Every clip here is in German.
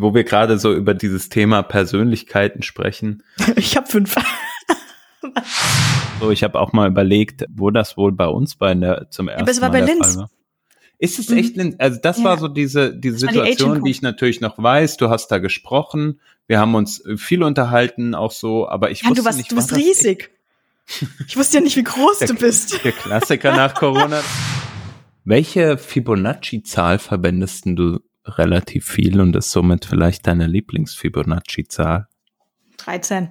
wo wir gerade so über dieses Thema Persönlichkeiten sprechen. Ich habe fünf. so, ich habe auch mal überlegt, wo das wohl bei uns bei der zum ersten Aber es war Mal bei der Linz. War. Ist es echt, Linz? also das Ja. war so diese, diese die Situation, Agent die ich natürlich noch weiß. Du hast da gesprochen. Wir haben uns äh, viel unterhalten, auch so, aber ich Ja, wusste du, warst, nicht, du bist riesig. Ich wusste ja nicht, wie groß du bist. Der Klassiker nach Corona. Welche Fibonacci-Zahl verwendest denn du relativ viel und ist somit vielleicht deine Lieblings-Fibonacci-Zahl? 13.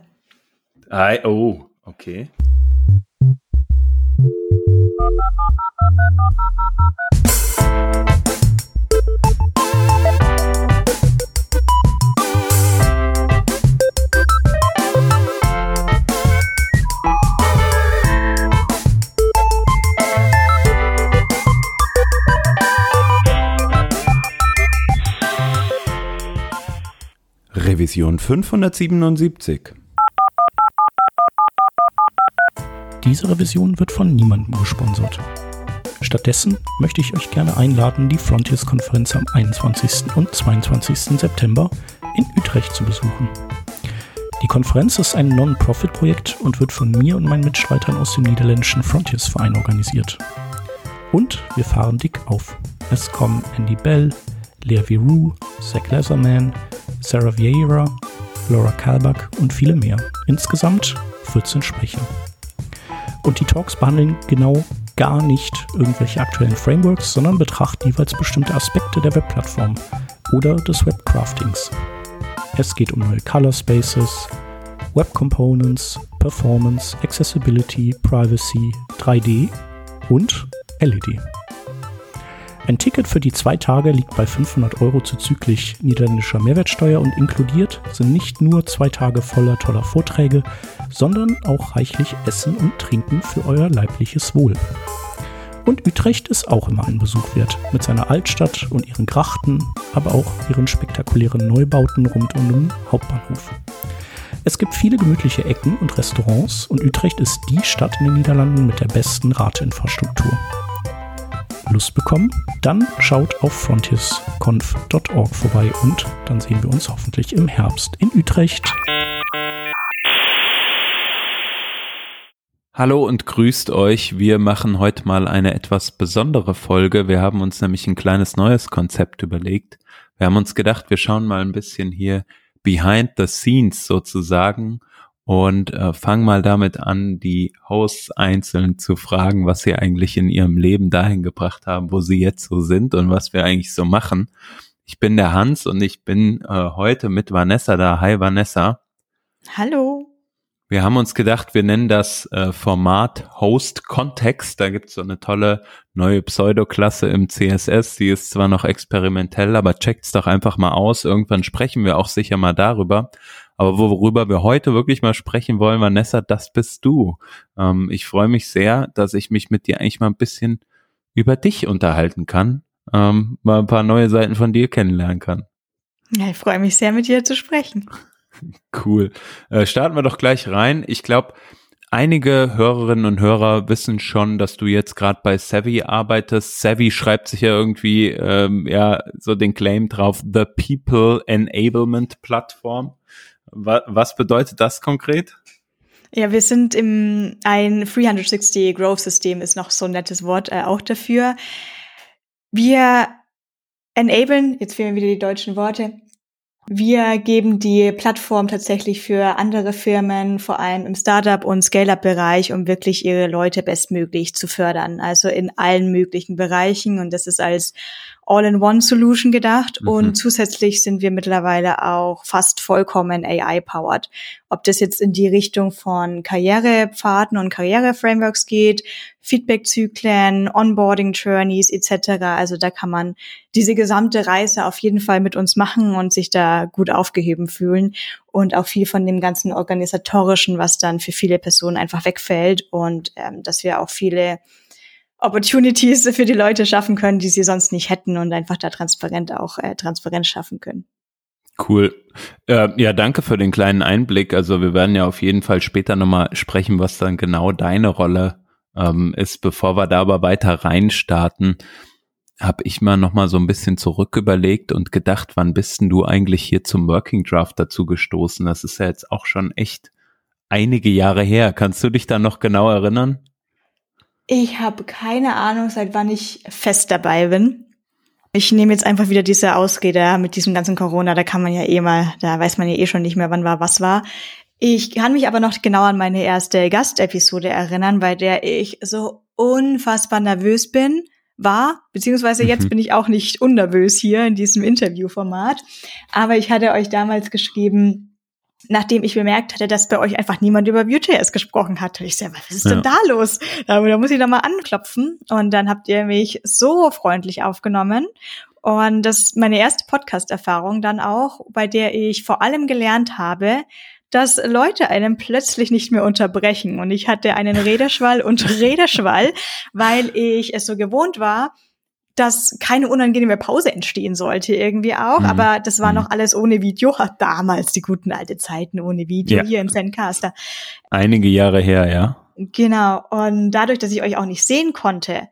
Ei, Oh, okay. Revision 577. Diese Revision wird von niemandem gesponsert. Stattdessen möchte ich euch gerne einladen, die Frontiers-Konferenz am 21. und 22. September in Utrecht zu besuchen. Die Konferenz ist ein Non-Profit-Projekt und wird von mir und meinen Mitstreitern aus dem niederländischen Frontiers-Verein organisiert. Und wir fahren dick auf. Es kommen Andy Bell, Lea Viru, Zach Leatherman, Sarah Vieira, Laura Kalbach und viele mehr. Insgesamt 14 Sprecher. Und die Talks behandeln genau gar nicht irgendwelche aktuellen Frameworks, sondern betrachten jeweils bestimmte Aspekte der Webplattform oder des Webcraftings. Es geht um neue Color Spaces, Web Components, Performance, Accessibility, Privacy, 3D und LED. Ein Ticket für die zwei Tage liegt bei 500 Euro zuzüglich niederländischer Mehrwertsteuer und inkludiert sind nicht nur zwei Tage voller toller Vorträge, sondern auch reichlich Essen und Trinken für euer leibliches Wohl. Und Utrecht ist auch immer ein Besuch wert, mit seiner Altstadt und ihren Grachten, aber auch ihren spektakulären Neubauten rund um den Hauptbahnhof. Es gibt viele gemütliche Ecken und Restaurants und Utrecht ist die Stadt in den Niederlanden mit der besten Radinfrastruktur. Lust bekommen? Dann schaut auf frontiersconf.org vorbei und dann sehen wir uns hoffentlich im Herbst in Utrecht. Hallo und grüßt euch. Wir machen heute mal eine etwas besondere Folge. Wir haben uns nämlich ein kleines neues Konzept überlegt. Wir haben uns gedacht, wir schauen mal ein bisschen hier behind the scenes sozusagen und äh, fangen mal damit an, die Hosts einzeln zu fragen, was sie eigentlich in ihrem Leben dahin gebracht haben, wo sie jetzt so sind und was wir eigentlich so machen. Ich bin der Hans und ich bin äh, heute mit Vanessa da. Hi Vanessa. Hallo. Wir haben uns gedacht, wir nennen das äh, Format Host Context. Da gibt's so eine tolle neue Pseudoklasse im CSS. Die ist zwar noch experimentell, aber checkt's doch einfach mal aus. Irgendwann sprechen wir auch sicher mal darüber. Aber worüber wir heute wirklich mal sprechen wollen, Vanessa, das bist du. Ähm, ich freue mich sehr, dass ich mich mit dir eigentlich mal ein bisschen über dich unterhalten kann, ähm, mal ein paar neue Seiten von dir kennenlernen kann. Ja, ich freue mich sehr, mit dir zu sprechen. Cool. Äh, starten wir doch gleich rein. Ich glaube, einige Hörerinnen und Hörer wissen schon, dass du jetzt gerade bei Savvy arbeitest. Savvy schreibt sich ja irgendwie ähm, ja so den Claim drauf, The People Enablement Plattform. Wa was bedeutet das konkret? Ja, wir sind im ein 360 Growth System ist noch so ein nettes Wort äh, auch dafür. Wir enablen, jetzt fehlen wieder die deutschen Worte. Wir geben die Plattform tatsächlich für andere Firmen, vor allem im Startup- und Scale-up-Bereich, um wirklich ihre Leute bestmöglich zu fördern. Also in allen möglichen Bereichen. Und das ist als All-in-One-Solution gedacht. Mhm. Und zusätzlich sind wir mittlerweile auch fast vollkommen AI-powered. Ob das jetzt in die Richtung von Karrierepfaden und Karriereframeworks geht, Feedback-Zyklen, Onboarding-Journeys etc. Also da kann man diese gesamte Reise auf jeden Fall mit uns machen und sich da gut aufgeheben fühlen und auch viel von dem ganzen organisatorischen, was dann für viele Personen einfach wegfällt und ähm, dass wir auch viele Opportunities für die Leute schaffen können, die sie sonst nicht hätten und einfach da transparent auch äh, Transparenz schaffen können. Cool. Äh, ja, danke für den kleinen Einblick. Also wir werden ja auf jeden Fall später nochmal sprechen, was dann genau deine Rolle ähm, ist, bevor wir da aber weiter reinstarten. habe ich mal noch mal so ein bisschen zurück überlegt und gedacht, wann bist denn du eigentlich hier zum Working Draft dazu gestoßen? Das ist ja jetzt auch schon echt einige Jahre her. Kannst du dich da noch genau erinnern? Ich habe keine Ahnung, seit wann ich fest dabei bin. Ich nehme jetzt einfach wieder diese Ausrede mit diesem ganzen Corona, da kann man ja eh mal, da weiß man ja eh schon nicht mehr, wann war was war. Ich kann mich aber noch genau an meine erste Gastepisode erinnern, bei der ich so unfassbar nervös bin, war, beziehungsweise jetzt mhm. bin ich auch nicht unnervös hier in diesem Interviewformat. Aber ich hatte euch damals geschrieben, nachdem ich bemerkt hatte, dass bei euch einfach niemand über Vue.js gesprochen hat. Und ich so, was ist ja. denn da los? Da, da muss ich doch mal anklopfen. Und dann habt ihr mich so freundlich aufgenommen. Und das ist meine erste Podcast-Erfahrung dann auch, bei der ich vor allem gelernt habe, dass Leute einen plötzlich nicht mehr unterbrechen. Und ich hatte einen Redeschwall und Redeschwall, weil ich es so gewohnt war, dass keine unangenehme Pause entstehen sollte irgendwie auch. Mhm. Aber das war mhm. noch alles ohne Video. Damals die guten alte Zeiten ohne Video ja. hier im Zencaster. Einige Jahre her, ja. Genau. Und dadurch, dass ich euch auch nicht sehen konnte,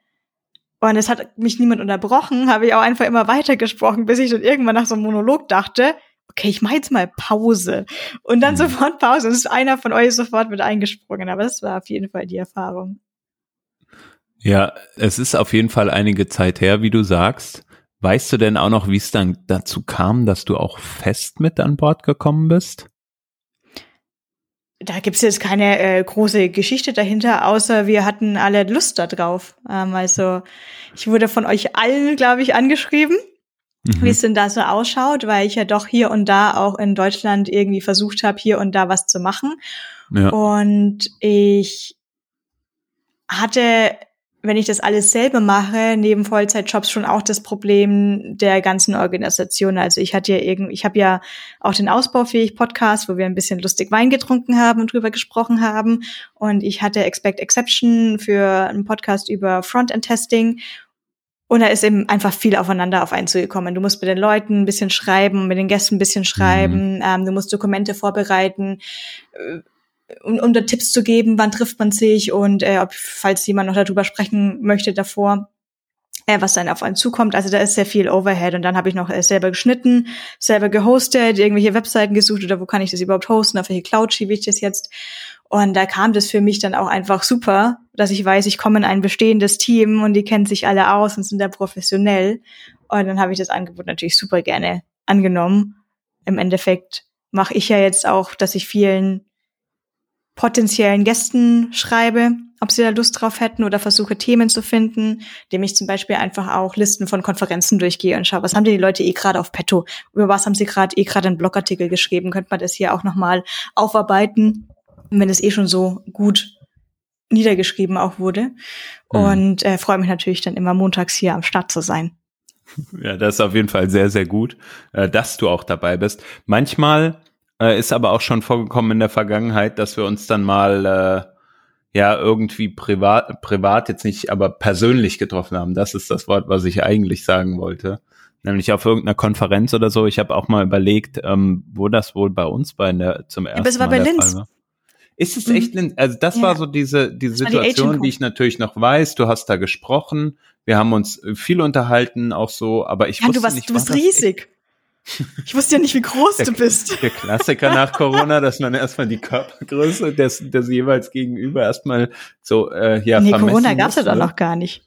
und es hat mich niemand unterbrochen, habe ich auch einfach immer weitergesprochen, bis ich dann irgendwann nach so einem Monolog dachte, okay, ich mache jetzt mal Pause. Und dann mhm. sofort Pause. Und es ist einer von euch sofort mit eingesprungen. Aber das war auf jeden Fall die Erfahrung. Ja, es ist auf jeden Fall einige Zeit her, wie du sagst. Weißt du denn auch noch, wie es dann dazu kam, dass du auch fest mit an Bord gekommen bist? Da gibt's jetzt keine äh, große Geschichte dahinter, außer wir hatten alle Lust da drauf. Ähm, also ich wurde von euch allen, glaube ich, angeschrieben, mhm. wie es denn da so ausschaut, weil ich ja doch hier und da auch in Deutschland irgendwie versucht habe, hier und da was zu machen. Ja. Und ich hatte wenn ich das alles selber mache, neben Vollzeitjobs schon auch das Problem der ganzen Organisation. Also ich hatte ja irgendwie, ich habe ja auch den Ausbaufähig Podcast, wo wir ein bisschen lustig Wein getrunken haben und drüber gesprochen haben. Und ich hatte Expect Exception für einen Podcast über Frontend Testing. Und da ist eben einfach viel aufeinander auf einen zugekommen. Du musst mit den Leuten ein bisschen schreiben, mit den Gästen ein bisschen schreiben, mhm. ähm, du musst Dokumente vorbereiten äh, um, um da Tipps zu geben, wann trifft man sich und äh, ob, falls jemand noch darüber sprechen möchte davor, äh, was dann auf einen zukommt. Also da ist sehr viel Overhead und dann habe ich noch äh, selber geschnitten, selber gehostet, irgendwelche Webseiten gesucht oder wo kann ich das überhaupt hosten, auf welche Cloud schiebe ich das jetzt. Und da kam das für mich dann auch einfach super, dass ich weiß, ich komme in ein bestehendes Team und die kennen sich alle aus und sind da professionell. Und dann habe ich das Angebot natürlich super gerne angenommen. Im Endeffekt mache ich ja jetzt auch, dass ich vielen potenziellen Gästen schreibe, ob sie da Lust drauf hätten oder versuche Themen zu finden, indem ich zum Beispiel einfach auch Listen von Konferenzen durchgehe und schaue, was haben die Leute eh gerade auf Petto, über was haben sie gerade eh gerade einen Blogartikel geschrieben, könnte man das hier auch nochmal aufarbeiten, wenn es eh schon so gut niedergeschrieben auch wurde. Mhm. Und äh, freue mich natürlich dann immer montags hier am Start zu sein. Ja, das ist auf jeden Fall sehr, sehr gut, äh, dass du auch dabei bist. Manchmal äh, ist aber auch schon vorgekommen in der Vergangenheit, dass wir uns dann mal äh, ja irgendwie privat, privat jetzt nicht, aber persönlich getroffen haben. Das ist das Wort, was ich eigentlich sagen wollte. Nämlich auf irgendeiner Konferenz oder so. Ich habe auch mal überlegt, ähm, wo das wohl bei uns bei der zum ersten ja, aber es war Mal bei Linz. War. Ist es echt Linz? Also das ja. war so diese, diese Situation, die, die ich natürlich noch weiß. Du hast da gesprochen. Wir haben uns viel unterhalten, auch so, aber ich ja, wusste du warst, nicht, du bist riesig. Ich wusste ja nicht, wie groß der, du bist. Der Klassiker nach Corona, dass man erstmal die Körpergröße des, des jeweils gegenüber erstmal so äh, ja Nee, Corona gab's ja doch noch gar nicht.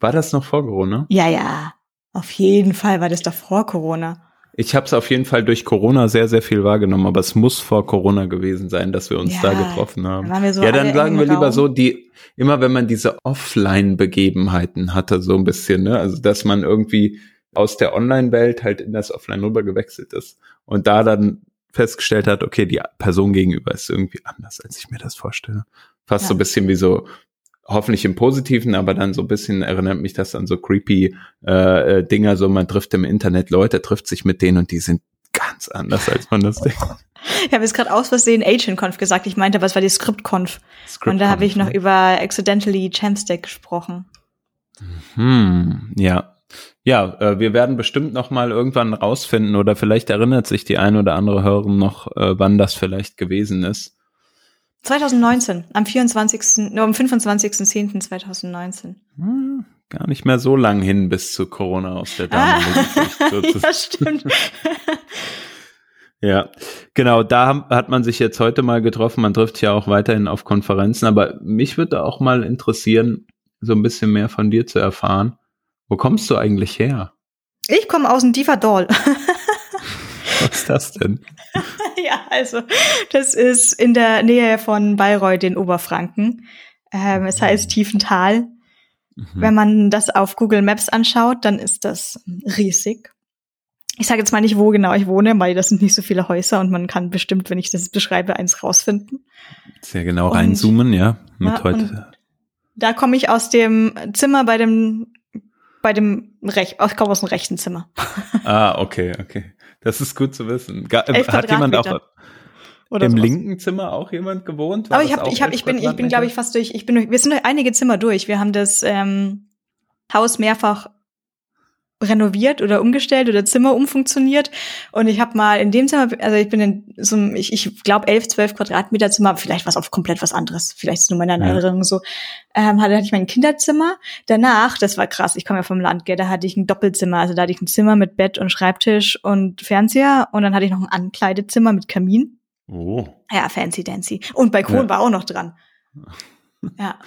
War das noch vor Corona? Ja, ja. Auf jeden Fall war das doch vor Corona. Ich habe es auf jeden Fall durch Corona sehr, sehr viel wahrgenommen, aber es muss vor Corona gewesen sein, dass wir uns ja, da getroffen haben. So ja, dann sagen wir lieber so, die, immer wenn man diese Offline-Begebenheiten hatte, so ein bisschen, ne, also dass man irgendwie aus der Online-Welt halt in das Offline rüber gewechselt ist und da dann festgestellt hat, okay, die Person gegenüber ist irgendwie anders, als ich mir das vorstelle. Fast ja. so ein bisschen wie so, hoffentlich im Positiven, aber dann so ein bisschen erinnert mich das an so creepy äh, äh, Dinger, so man trifft im Internet Leute, trifft sich mit denen und die sind ganz anders, als man das denkt. Ich habe jetzt gerade aus Versehen AgentConf gesagt, ich meinte, was war die ScriptConf? Script und da habe ich noch über Accidentally Jamstack gesprochen. Hm, ja, ja, äh, wir werden bestimmt noch mal irgendwann rausfinden oder vielleicht erinnert sich die ein oder andere Hörerin noch, äh, wann das vielleicht gewesen ist. 2019, am 24., nur am 25.10.2019. Hm, gar nicht mehr so lang hin bis zu Corona aus der damaligen ah, Ja, stimmt. Ja, genau, da hat man sich jetzt heute mal getroffen. Man trifft ja auch weiterhin auf Konferenzen, aber mich würde auch mal interessieren, so ein bisschen mehr von dir zu erfahren. Wo kommst du eigentlich her? Ich komme aus dem Dieferdorl. Was ist das denn? ja, also das ist in der Nähe von Bayreuth in Oberfranken. Ähm, es heißt Tiefental. Mhm. Wenn man das auf Google Maps anschaut, dann ist das riesig ich sage jetzt mal nicht, wo genau ich wohne, weil das sind nicht so viele Häuser und man kann bestimmt, wenn ich das beschreibe, eins rausfinden. Sehr genau und, reinzoomen, ja. Mit ja, heute. Da komme ich aus dem Zimmer bei dem bei dem Rech ich komme aus dem rechten Zimmer. Ah, okay, okay. Das ist gut zu wissen. Ga hat jemand auch oder im sowas. linken Zimmer auch jemand gewohnt? War Aber ich habe ich habe ich bin ich bin glaube ich fast durch ich bin durch, wir sind durch einige Zimmer durch. Wir haben das ähm, Haus mehrfach renoviert oder umgestellt oder Zimmer umfunktioniert. Und ich habe mal in dem Zimmer, also ich bin in so einem, ich, ich glaube, elf, zwölf Quadratmeter Zimmer, vielleicht was auf komplett was anderes, vielleicht ist nur meine Erinnerung ja. so. Ähm, hatte, hatte ich mein Kinderzimmer. Danach, das war krass, ich komme ja vom Land, gell, da hatte ich ein Doppelzimmer. Also da hatte ich ein Zimmer mit Bett und Schreibtisch und Fernseher und dann hatte ich noch ein Ankleidezimmer mit Kamin. Oh. Ja, fancy dancy. Und Balkon ja. war auch noch dran. Ja.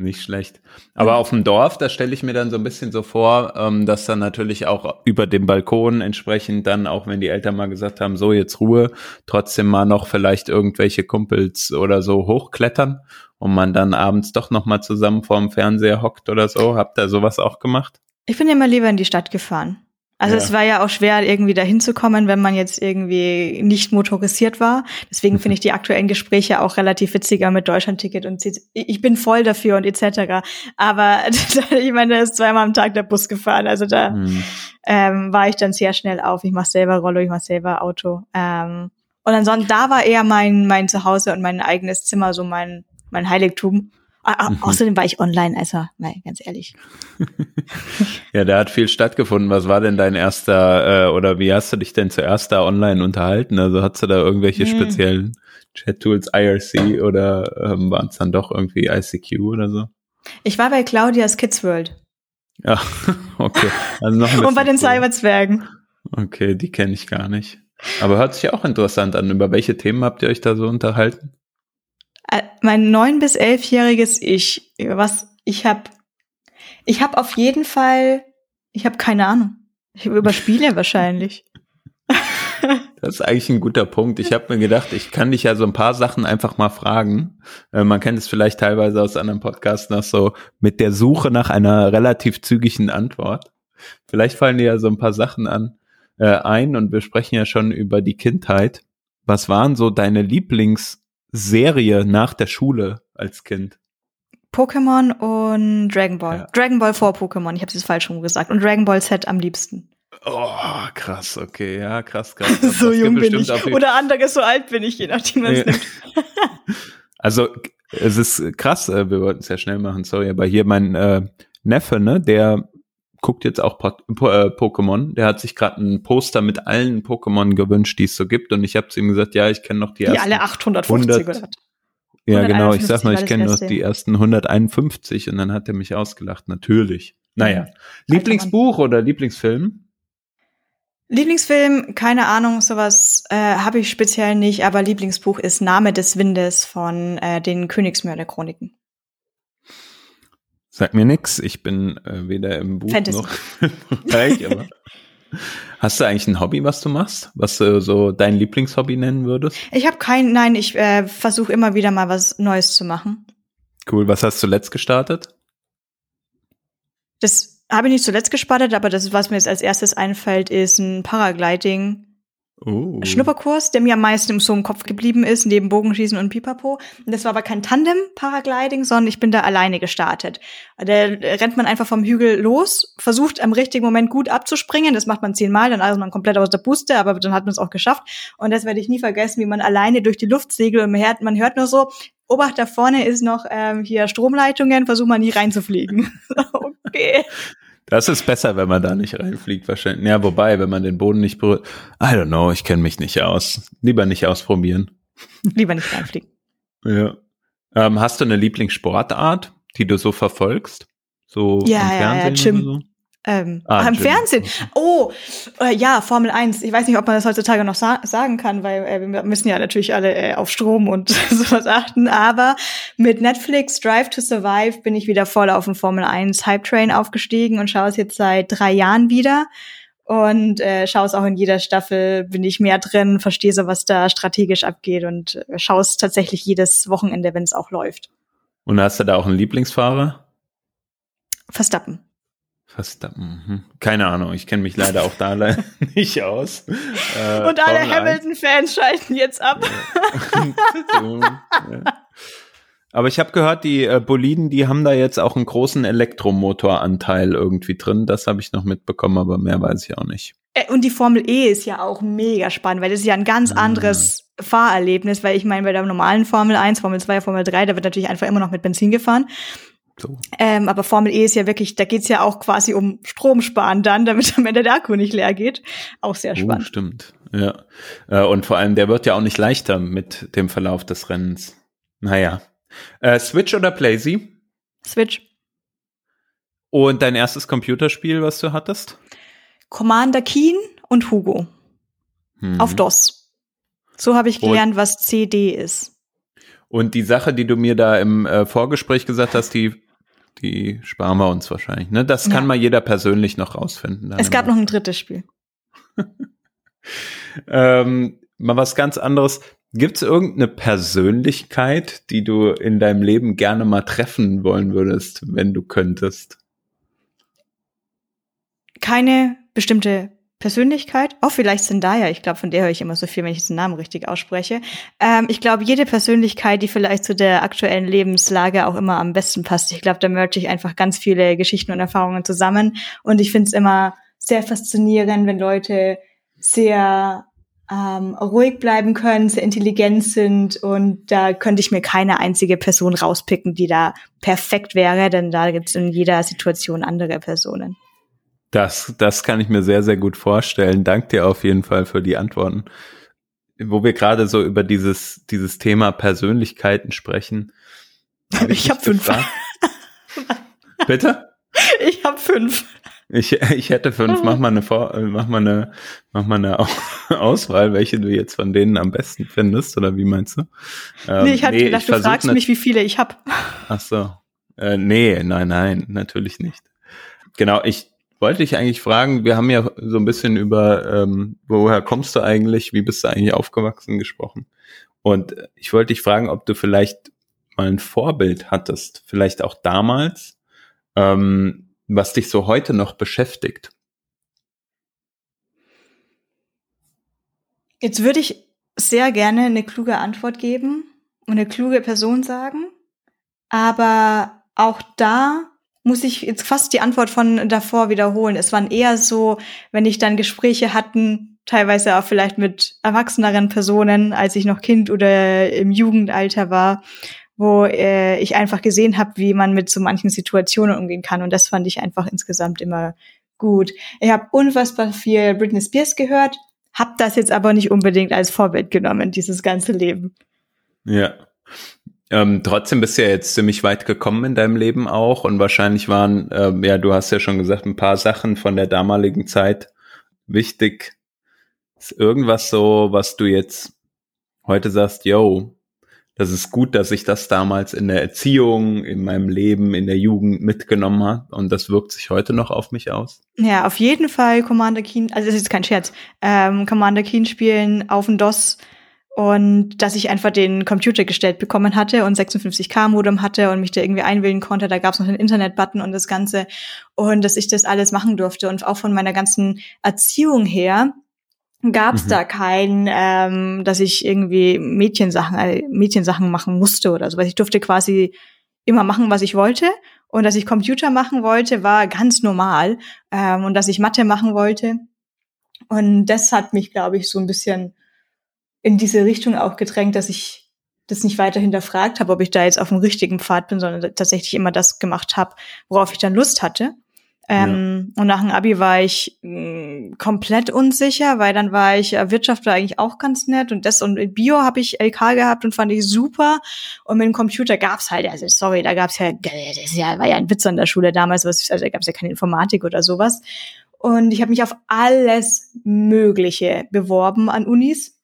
Nicht schlecht. Aber auf dem Dorf, da stelle ich mir dann so ein bisschen so vor, ähm, dass dann natürlich auch über dem Balkon entsprechend dann, auch wenn die Eltern mal gesagt haben, so jetzt Ruhe, trotzdem mal noch vielleicht irgendwelche Kumpels oder so hochklettern und man dann abends doch noch mal zusammen vorm Fernseher hockt oder so. Habt ihr sowas auch gemacht? Ich bin immer lieber in die Stadt gefahren. Also ja. es war ja auch schwer, irgendwie dahin zu kommen, wenn man jetzt irgendwie nicht motorisiert war. Deswegen finde ich die aktuellen Gespräche auch relativ witziger mit Deutschlandticket und ich bin voll dafür und etc. Aber ich meine, da ist zweimal am Tag der Bus gefahren. Also da mhm. ähm, war ich dann sehr schnell auf. Ich mache selber Rollo, ich mache selber Auto. Ähm, und ansonsten, da war eher mein, mein Zuhause und mein eigenes Zimmer so mein, mein Heiligtum. Mhm. Außerdem war ich online, also, nein, ganz ehrlich. ja, da hat viel stattgefunden. Was war denn dein erster, äh, oder wie hast du dich denn zuerst da online unterhalten? Also hast du da irgendwelche hm. speziellen Chat-Tools, IRC oder ähm, waren es dann doch irgendwie ICQ oder so? Ich war bei Claudias Kids World. Ja, okay. Also noch ein Und bei den Cyberzwergen. Okay, die kenne ich gar nicht. Aber hört sich auch interessant an. Über welche Themen habt ihr euch da so unterhalten? Äh, mein neun bis elfjähriges Ich, was ich habe, ich habe auf jeden Fall, ich habe keine Ahnung. Ich über Spiele wahrscheinlich. Das ist eigentlich ein guter Punkt. Ich habe mir gedacht, ich kann dich ja so ein paar Sachen einfach mal fragen. Äh, man kennt es vielleicht teilweise aus anderen Podcasts noch so mit der Suche nach einer relativ zügigen Antwort. Vielleicht fallen dir ja so ein paar Sachen an äh, ein und wir sprechen ja schon über die Kindheit. Was waren so deine Lieblings Serie nach der Schule als Kind? Pokémon und Dragon Ball. Ja. Dragon Ball vor Pokémon, ich habe es falsch rum gesagt. Und Dragon Ball Z am liebsten. Oh, krass, okay, ja, krass, krass. so jung bin ich. Oder andere, so alt bin ich, je nachdem, was ja. nimmt. also, es ist krass, äh, wir wollten es ja schnell machen, sorry, aber hier mein äh, Neffe, ne, der guckt jetzt auch po po äh, Pokémon. Der hat sich gerade ein Poster mit allen Pokémon gewünscht, die es so gibt. Und ich habe zu ihm gesagt, ja, ich kenne noch die, die ersten. Die alle 850 100, oder? Ja, genau. Ich sag mal, ich kenne noch die ersten 151 und dann hat er mich ausgelacht. Natürlich. Naja. Mhm. Lieblingsbuch oder Lieblingsfilm? Lieblingsfilm, keine Ahnung, sowas äh, habe ich speziell nicht, aber Lieblingsbuch ist Name des Windes von äh, den Königsmörder-Chroniken. Sag mir nix. Ich bin äh, weder im Buch Fantasy. noch im Bereich, aber Hast du eigentlich ein Hobby, was du machst, was du so dein Lieblingshobby nennen würdest? Ich habe kein, nein, ich äh, versuche immer wieder mal was Neues zu machen. Cool. Was hast du zuletzt gestartet? Das habe ich nicht zuletzt gestartet, aber das, was mir jetzt als erstes einfällt, ist ein Paragliding Oh. Schnupperkurs, der mir am meisten im so im Kopf geblieben ist, neben Bogenschießen und Pipapo. Und das war aber kein Tandem-Paragliding, sondern ich bin da alleine gestartet. Da rennt man einfach vom Hügel los, versucht am richtigen Moment gut abzuspringen. Das macht man zehnmal, dann ist man komplett aus der Puste, aber dann hat man es auch geschafft. Und das werde ich nie vergessen, wie man alleine durch die Luft segelt und man hört, man hört nur so, Obacht, da vorne ist noch ähm, hier Stromleitungen, versuch mal nie reinzufliegen. okay. Das ist besser, wenn man da nicht reinfliegt, wahrscheinlich. Ja, wobei, wenn man den Boden nicht berührt. I don't know, ich kenne mich nicht aus. Lieber nicht ausprobieren. Lieber nicht reinfliegen. Ja. Ähm, hast du eine Lieblingssportart, die du so verfolgst? So Ja, am ja, ja, Fernsehen Jim. oder so? Ähm, Ah, am Jim. Fernsehen. Oh, äh, ja, Formel 1. Ich weiß nicht, ob man das heutzutage noch sa sagen kann, weil äh, wir müssen ja natürlich alle äh, auf Strom und sowas achten. Aber mit Netflix Drive to Survive bin ich wieder voll auf den Formel 1 Hype Train aufgestiegen und schaue es jetzt seit drei Jahren wieder. Und äh, schaue es auch in jeder Staffel, bin ich mehr drin, verstehe so, was da strategisch abgeht und äh, schaue es tatsächlich jedes Wochenende, wenn es auch läuft. Und hast du da auch einen Lieblingsfahrer? Verstappen. Verstappen. Mhm. Keine Ahnung, ich kenne mich leider auch da nicht aus. Äh, und alle Formel 1. Hamilton-Fans schalten jetzt ab. Ja. Aber ich habe gehört, die äh, Boliden, die haben da jetzt auch einen großen Elektromotoranteil irgendwie drin. Das habe ich noch mitbekommen, aber mehr weiß ich auch nicht. Äh, Und die Formel E ist ja auch mega spannend, weil das ist ja ein ganz Ah. anderes Fahrerlebnis, weil ich meine, bei der normalen Formel 1, Formel 2, Formel 3, da wird natürlich einfach immer noch mit Benzin gefahren. So. Ähm, aber Formel E ist ja wirklich, da geht's ja auch quasi um Stromsparen dann, damit am Ende der Akku nicht leer geht. Auch sehr Uh, spannend. stimmt. Ja. Äh, und vor allem, der wird ja auch nicht leichter mit dem Verlauf des Rennens. Naja. Äh, Switch oder Playsee? Switch. Und dein erstes Computerspiel, was du hattest? Commander Keen und Hugo Hm. auf DOS. So habe ich Und- gelernt, was CD ist. Und die Sache, die du mir da im äh, Vorgespräch gesagt hast, die, die sparen wir uns wahrscheinlich. Ne? Das kann Ja. mal jeder persönlich noch rausfinden. Es gab noch ein drittes Spiel. Ähm, mal was ganz anderes. Gibt es irgendeine Persönlichkeit, die du in deinem Leben gerne mal treffen wollen würdest, wenn du könntest? keine bestimmte Persönlichkeit. Oh, vielleicht Zendaya. Ich glaube, von der höre ich immer so viel, wenn ich den Namen richtig ausspreche. Ähm, ich glaube, jede Persönlichkeit, die vielleicht zu der aktuellen Lebenslage auch immer am besten passt. Ich glaube, da merge ich einfach ganz viele Geschichten und Erfahrungen zusammen. Und ich finde es immer sehr faszinierend, wenn Leute sehr ähm, ruhig bleiben können, sehr intelligent sind. Und da könnte ich mir keine einzige Person rauspicken, die da perfekt wäre, denn da gibt es in jeder Situation andere Personen. Das, das kann ich mir sehr, sehr gut vorstellen. Dank dir auf jeden Fall für die Antworten. Wo wir gerade so über dieses, dieses Thema Persönlichkeiten sprechen. hab Ich mich hab fünf. Bitte? Ich habe fünf. Ich, ich hätte fünf. Mach mal eine, Vor mach mal eine, mach mal eine Au- Auswahl, welche du jetzt von denen am besten findest, oder wie meinst du? Ähm, nee, ich hatte gedacht, du versuch fragst mich, wie viele ich habe. Ach so. Äh, nee, nein, nein, natürlich nicht. Genau, ich wollte dich eigentlich fragen, wir haben ja so ein bisschen über, ähm, woher kommst du eigentlich, wie bist du eigentlich aufgewachsen gesprochen. Und ich wollte dich fragen, ob du vielleicht mal ein Vorbild hattest, vielleicht auch damals, ähm, was dich so heute noch beschäftigt. Jetzt würde ich sehr gerne eine kluge Antwort geben und eine kluge Person sagen. Aber auch da muss ich jetzt fast die Antwort von davor wiederholen. Es waren eher so, wenn ich dann Gespräche hatten, teilweise auch vielleicht mit erwachseneren Personen, als ich noch Kind oder im Jugendalter war, wo äh, ich einfach gesehen habe, wie man mit so manchen Situationen umgehen kann. Und das fand ich einfach insgesamt immer gut. Ich habe unfassbar viel Britney Spears gehört, habe das jetzt aber nicht unbedingt als Vorbild genommen, dieses ganze Leben. Ja. Ähm, trotzdem bist du ja jetzt ziemlich weit gekommen in deinem Leben auch und wahrscheinlich waren, ähm, ja, du hast ja schon gesagt, ein paar Sachen von der damaligen Zeit wichtig. Ist irgendwas so, was du jetzt heute sagst, yo, das ist gut, dass ich das damals in der Erziehung, in meinem Leben, in der Jugend mitgenommen habe und das wirkt sich heute noch auf mich aus? Ja, auf jeden Fall Commander Keen, also das ist jetzt kein Scherz, ähm, Commander Keen spielen auf dem DOS und dass ich einfach den Computer gestellt bekommen hatte und 56k Modem hatte und mich da irgendwie einwählen konnte. Da gab es noch den Internet-Button und das Ganze und dass ich das alles machen durfte und auch von meiner ganzen Erziehung her gab es Mhm. da kein, ähm, dass ich irgendwie Mädchensachen, äh, Mädchensachen machen musste oder so. Ich durfte quasi immer machen, was ich wollte. Und dass ich Computer machen wollte, war ganz normal. Ähm, und dass ich Mathe machen wollte. Und das hat mich, glaube ich, so ein bisschen in diese Richtung auch gedrängt, dass ich das nicht weiter hinterfragt habe, ob ich da jetzt auf dem richtigen Pfad bin, sondern tatsächlich immer das gemacht habe, worauf ich dann Lust hatte. Ähm, ja. Und nach dem Abi war ich mh, mm, komplett unsicher, weil dann war ich, äh, Wirtschaft war eigentlich auch ganz nett und das und in Bio habe ich LK gehabt und fand ich super. Und mit dem Computer gab's halt, also sorry, da gab's ja, das ja, war ja ein Witz an der Schule damals, was, also da gab's ja keine Informatik oder sowas. Und ich habe mich auf alles Mögliche beworben an Unis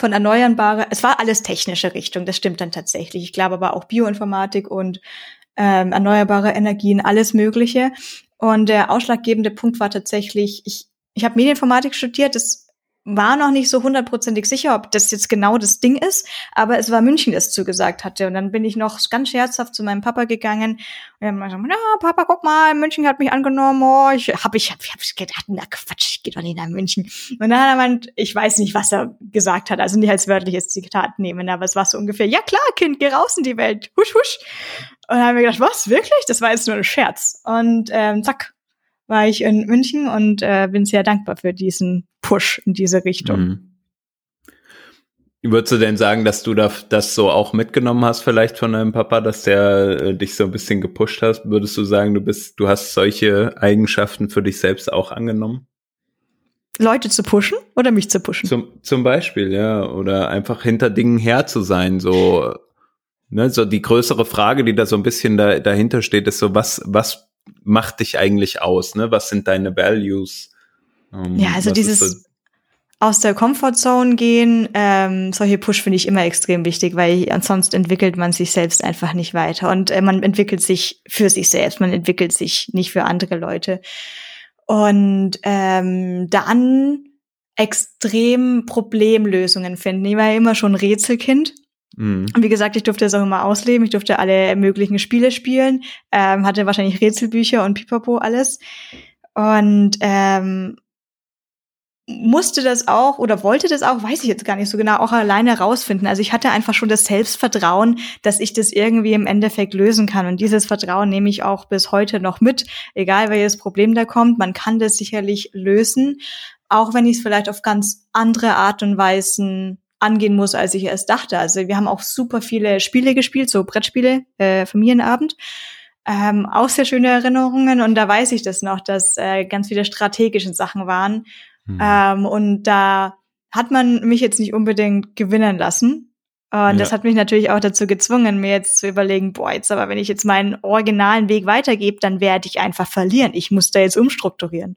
von erneuerbare, es war alles technische Richtung, das stimmt dann tatsächlich. Ich glaube aber auch Bioinformatik und ähm, erneuerbare Energien, alles Mögliche. Und der ausschlaggebende Punkt war tatsächlich, ich, ich habe Medieninformatik studiert, das war noch nicht so hundertprozentig sicher, ob das jetzt genau das Ding ist, aber es war München, das zugesagt hatte. Und dann bin ich noch ganz scherzhaft zu meinem Papa gegangen und dann gesagt, ja, Papa, guck mal, München hat mich angenommen. Oh, ich habe ich hab, ich hab gedacht, na Quatsch, ich gehe doch nicht nach München. Und dann hat er meint, ich weiß nicht, was er gesagt hat, also nicht als wörtliches Zitat nehmen, aber es war so ungefähr, ja klar, Kind, geh raus in die Welt, husch, husch. Und dann haben wir gedacht, was, wirklich? Das war jetzt nur ein Scherz. Und ähm, zack, war ich in München und äh, bin sehr dankbar für diesen Push in diese Richtung. Mhm. Würdest du denn sagen, dass du da, das so auch mitgenommen hast, vielleicht von deinem Papa, dass der äh, dich so ein bisschen gepusht hast? Würdest du sagen, du bist, du hast solche Eigenschaften für dich selbst auch angenommen? Leute zu pushen oder mich zu pushen? Zum, zum Beispiel, ja. Oder einfach hinter Dingen her zu sein, so, ne, so die größere Frage, die da so ein bisschen da, dahinter steht, ist so, was, was macht dich eigentlich aus? Ne? Was sind deine Values? Ähm, ja, also dieses so aus der Comfortzone gehen, ähm, solche Push finde ich immer extrem wichtig, weil ansonsten entwickelt man sich selbst einfach nicht weiter und äh, man entwickelt sich für sich selbst, man entwickelt sich nicht für andere Leute. Und ähm, dann extrem Problemlösungen finden. Ich war ja immer schon Rätselkind. Mhm. Und wie gesagt, ich durfte das auch immer ausleben. Ich durfte alle möglichen Spiele spielen, ähm, hatte wahrscheinlich Rätselbücher und Pipapo alles. Und ähm, musste das auch oder wollte das auch, weiß ich jetzt gar nicht so genau, auch alleine rausfinden. Also ich hatte einfach schon das Selbstvertrauen, dass ich das irgendwie im Endeffekt lösen kann. Und dieses Vertrauen nehme ich auch bis heute noch mit, egal welches Problem da kommt. Man kann das sicherlich lösen, auch wenn ich es vielleicht auf ganz andere Art und Weisen angehen muss, als ich erst dachte. Also wir haben auch super viele Spiele gespielt, so Brettspiele, äh, Familienabend. Ähm, auch sehr schöne Erinnerungen und da weiß ich das noch, dass äh, ganz viele strategische Sachen waren. Mhm. Ähm, und da hat man mich jetzt nicht unbedingt gewinnen lassen. Und ja. das hat mich natürlich auch dazu gezwungen, mir jetzt zu überlegen, boah, jetzt aber wenn ich jetzt meinen originalen Weg weitergebe, dann werde ich einfach verlieren. Ich muss da jetzt umstrukturieren.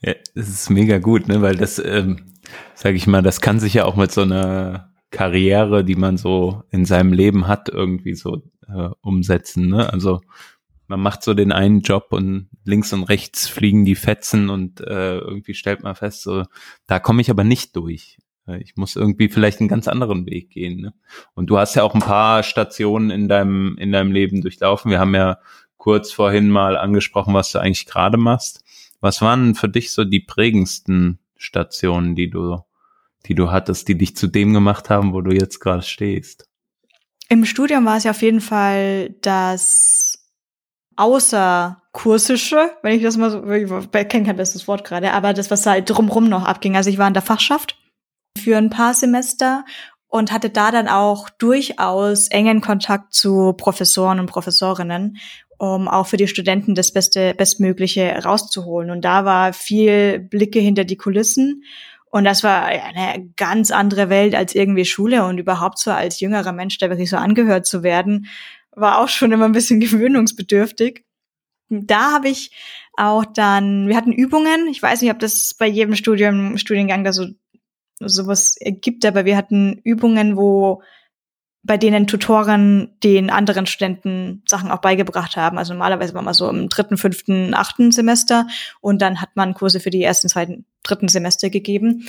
Ja, das ist mega gut, ne? Weil das ähm, sage ich mal, das kann sich ja auch mit so einer Karriere, die man so in seinem Leben hat, irgendwie so äh, umsetzen. Ne? Also man macht so den einen Job und links und rechts fliegen die Fetzen und äh, irgendwie stellt man fest, so da komme ich aber nicht durch. Äh, ich muss irgendwie vielleicht einen ganz anderen Weg gehen. Ne? Und du hast ja auch ein paar Stationen in deinem in deinem Leben durchlaufen. Wir haben ja kurz vorhin mal angesprochen, was du eigentlich gerade machst. Was waren für dich so die prägendsten Stationen, die du, die du hattest, die dich zu dem gemacht haben, wo du jetzt gerade stehst? Im Studium war es ja auf jeden Fall das außerkursische, wenn ich das mal so, ich kenne kein bestes Wort gerade, aber das, was halt drumrum noch abging. Also ich war in der Fachschaft für ein paar Semester und hatte da dann auch durchaus engen Kontakt zu Professoren und Professorinnen um auch für die Studenten das Beste, Bestmögliche rauszuholen. Und da war viel Blicke hinter die Kulissen. Und das war eine ganz andere Welt als irgendwie Schule und überhaupt so als jüngerer Mensch, da wirklich so angehört zu werden, war auch schon immer ein bisschen gewöhnungsbedürftig. Da habe ich auch dann, wir hatten Übungen. Ich weiß nicht, ob das bei jedem Studium, Studiengang da so sowas gibt, aber wir hatten Übungen, wo bei denen Tutoren den anderen Studenten Sachen auch beigebracht haben. Also normalerweise war man so im dritten, fünften, achten Semester und dann hat man Kurse für die ersten, zweiten, dritten Semester gegeben.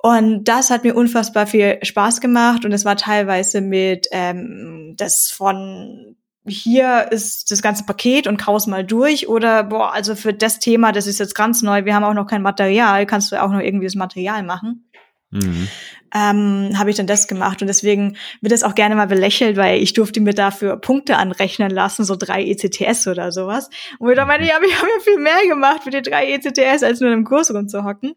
Und das hat mir unfassbar viel Spaß gemacht und es war teilweise mit ähm, das von hier ist das ganze Paket und kaus mal durch oder boah, also für das Thema, das ist jetzt ganz neu, wir haben auch noch kein Material, kannst du auch noch irgendwie das Material machen. Mhm. Ähm, habe ich dann das gemacht und deswegen wird es auch gerne mal belächelt, weil ich durfte mir dafür Punkte anrechnen lassen, so drei ECTS oder sowas. Und ich dann meine, ja, ich habe ja viel mehr gemacht für die drei ECTS, als nur im Kurs rumzuhocken.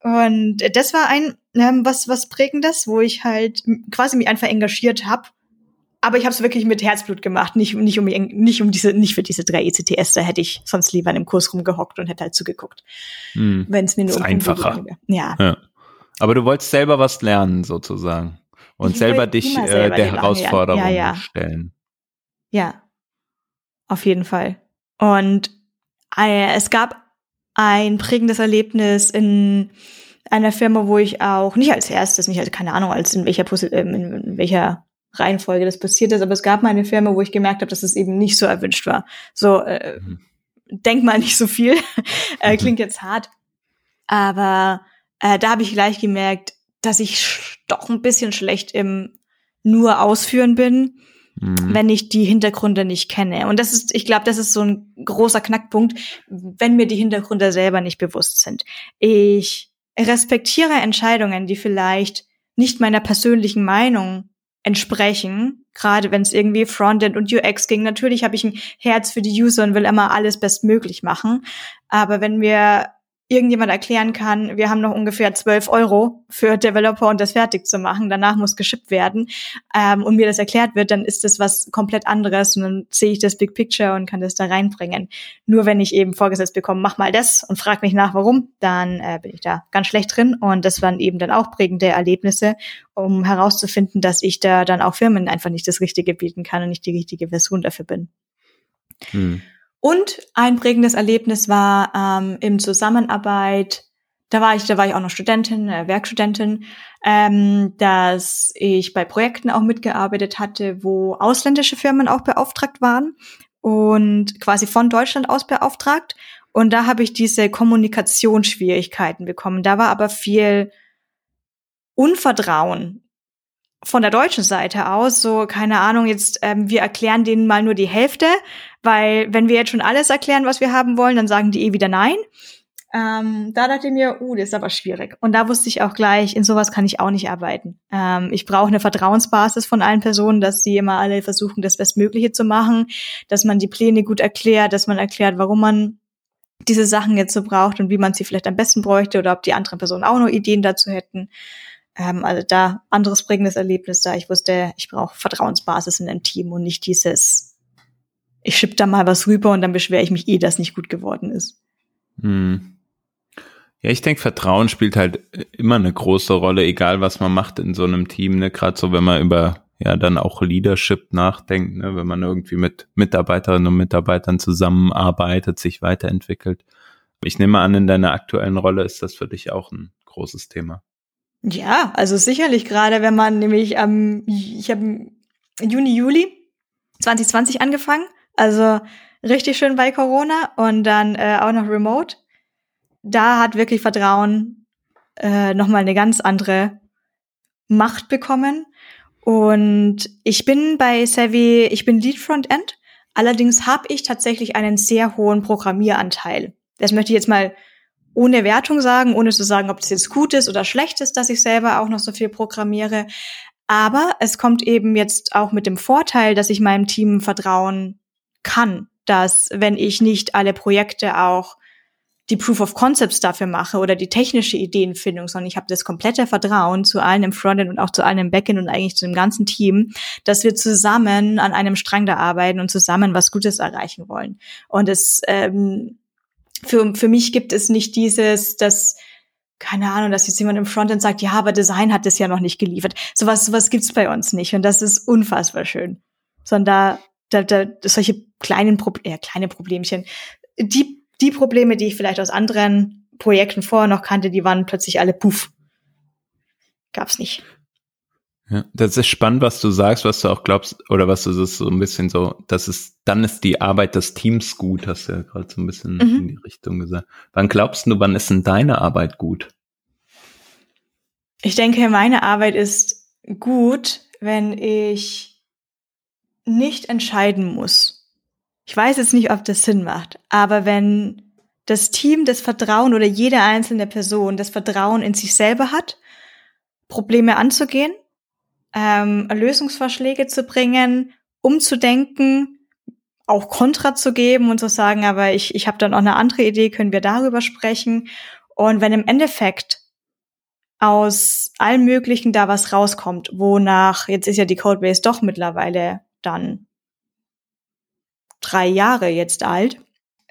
Und das war ein ähm, was was prägendes, wo ich halt quasi mich einfach engagiert habe aber ich habe es wirklich mit Herzblut gemacht, nicht, nicht um nicht um diese, nicht für diese drei ECTS, da hätte ich sonst lieber in einem Kurs rumgehockt und hätte halt zugeguckt. Hm. Wenn es mir nur ist um einfacher. Ja. ja. Aber du wolltest selber was lernen, sozusagen. Und Ich selber dich äh, selber der die Sachen Herausforderung. Ja, ja. stellen. Ja. Auf jeden Fall. Und äh, es gab ein prägendes Erlebnis in einer Firma, wo ich auch nicht als erstes, nicht als keine Ahnung, als in welcher Posi- ähm, in, in welcher Reihenfolge das passiert ist, aber es gab mal eine Firma, wo ich gemerkt habe, dass es eben nicht so erwünscht war. So, äh, Mhm. denk mal nicht so viel. äh, Mhm. klingt jetzt hart. Aber äh, da habe ich gleich gemerkt, dass ich doch ein bisschen schlecht im nur ausführen bin Mhm. wenn ich die Hintergründe nicht kenne. Und das ist, ich glaube, das ist so ein großer Knackpunkt, wenn mir die Hintergründe selber nicht bewusst sind. Ich respektiere Entscheidungen, die vielleicht nicht meiner persönlichen Meinung entsprechen, gerade wenn es irgendwie Frontend und UX ging. Natürlich habe ich ein Herz für die User und will immer alles bestmöglich machen. Aber wenn mir irgendjemand erklären kann, wir haben noch ungefähr 12 Euro für Developer und das fertig zu machen, danach muss geschippt werden ähm, und mir das erklärt wird, dann ist das was komplett anderes und dann sehe ich das Big Picture und kann das da reinbringen. Nur wenn ich eben vorgesetzt bekomme, mach mal das und frag mich nach, warum, dann äh, bin ich da ganz schlecht drin und das waren eben dann auch prägende Erlebnisse, um herauszufinden, dass ich da dann auch Firmen einfach nicht das Richtige bieten kann und nicht die richtige Version dafür bin. Mhm. Und ein prägendes Erlebnis war ähm, im Zusammenarbeit, da war ich, da war ich auch noch Studentin, äh, Werkstudentin, ähm, dass ich bei Projekten auch mitgearbeitet hatte, wo ausländische Firmen auch beauftragt waren und quasi von Deutschland aus beauftragt. Und da habe ich diese Kommunikationsschwierigkeiten bekommen. Da war aber viel Unvertrauen von der deutschen Seite aus, so keine Ahnung, jetzt ähm, wir erklären denen mal nur die Hälfte, weil wenn wir jetzt schon alles erklären, was wir haben wollen, dann sagen die eh wieder nein. Ähm, da dachte ich mir, uh, das ist aber schwierig. Und da wusste ich auch gleich, in sowas kann ich auch nicht arbeiten. Ähm, ich brauche eine Vertrauensbasis von allen Personen, dass die immer alle versuchen, das Bestmögliche zu machen, dass man die Pläne gut erklärt, dass man erklärt, warum man diese Sachen jetzt so braucht und wie man sie vielleicht am besten bräuchte oder ob die anderen Personen auch noch Ideen dazu hätten. Ähm, also da anderes prägendes Erlebnis da. Ich wusste, ich brauche Vertrauensbasis in einem Team und nicht dieses, ich schieb da mal was rüber und dann beschwere ich mich eh, dass nicht gut geworden ist. Mhm. Ja, ich denke, Vertrauen spielt halt immer eine große Rolle, egal was man macht in so einem Team, ne? Gerade so, wenn man über ja dann auch Leadership nachdenkt, ne? wenn man irgendwie mit Mitarbeiterinnen und Mitarbeitern zusammenarbeitet, sich weiterentwickelt. Ich nehme an, in deiner aktuellen Rolle ist das für dich auch ein großes Thema. Ja, also sicherlich gerade, wenn man nämlich am, ich habe Juni, Juli 2020 angefangen, also richtig schön bei Corona und dann äh, auch noch remote. Da hat wirklich Vertrauen äh, nochmal eine ganz andere Macht bekommen. Und ich bin bei Savvy, ich bin Lead Frontend. Allerdings habe ich tatsächlich einen sehr hohen Programmieranteil. Das möchte ich jetzt mal ohne Wertung sagen, ohne zu sagen, ob das jetzt gut ist oder schlecht ist, dass ich selber auch noch so viel programmiere. Aber es kommt eben jetzt auch mit dem Vorteil, dass ich meinem Team vertrauen kann, dass wenn ich nicht alle Projekte auch die Proof of Concepts dafür mache oder die technische Ideenfindung, sondern ich habe das komplette Vertrauen zu allen im Frontend und auch zu allen im Backend und eigentlich zu dem ganzen Team, dass wir zusammen an einem Strang da arbeiten und zusammen was Gutes erreichen wollen. Und es ähm, für, für mich gibt es nicht dieses, dass keine Ahnung, dass jetzt jemand im Frontend sagt, ja, aber Design hat das ja noch nicht geliefert. Sowas, sowas gibt's bei uns nicht und das ist unfassbar schön. Sondern da, da, da solche kleinen Pro ja, kleine Problemchen, die die Probleme, die ich vielleicht aus anderen Projekten vorher noch kannte, die waren plötzlich alle puff. Gab's nicht. Ja, das ist spannend, was du sagst, was du auch glaubst, oder was du so ein bisschen so, das ist, dann ist die Arbeit des Teams gut, hast du ja gerade so ein bisschen Mhm. in die Richtung gesagt. Wann glaubst du, wann ist denn deine Arbeit gut? Ich denke, meine Arbeit ist gut, wenn ich nicht entscheiden muss. Ich weiß jetzt nicht, ob das Sinn macht, aber wenn das Team das Vertrauen oder jede einzelne Person das Vertrauen in sich selber hat, Probleme anzugehen, ähm, Lösungsvorschläge zu bringen, umzudenken, auch Kontra zu geben und zu sagen, aber ich, ich habe dann auch eine andere Idee, können wir darüber sprechen. Und wenn im Endeffekt aus allem Möglichen da was rauskommt, wonach, jetzt ist ja die Codebase doch mittlerweile dann drei Jahre jetzt alt,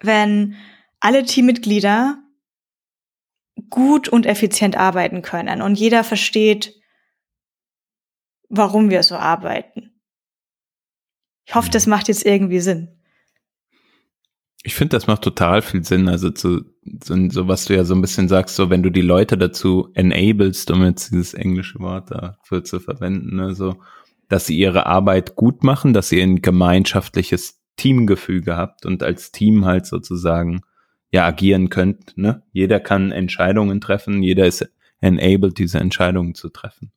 wenn alle Teammitglieder gut und effizient arbeiten können und jeder versteht, warum wir so arbeiten. Ich hoffe, das macht jetzt irgendwie Sinn. Ich finde, das macht total viel Sinn. Also zu, so, so, was du ja so ein bisschen sagst, so wenn du die Leute dazu enablest, um jetzt dieses englische Wort dafür zu verwenden, ne, so, dass sie ihre Arbeit gut machen, dass ihr ein gemeinschaftliches Teamgefüge habt und als Team halt sozusagen ja agieren könnt. Ne? Jeder kann Entscheidungen treffen, jeder ist enabled, diese Entscheidungen zu treffen.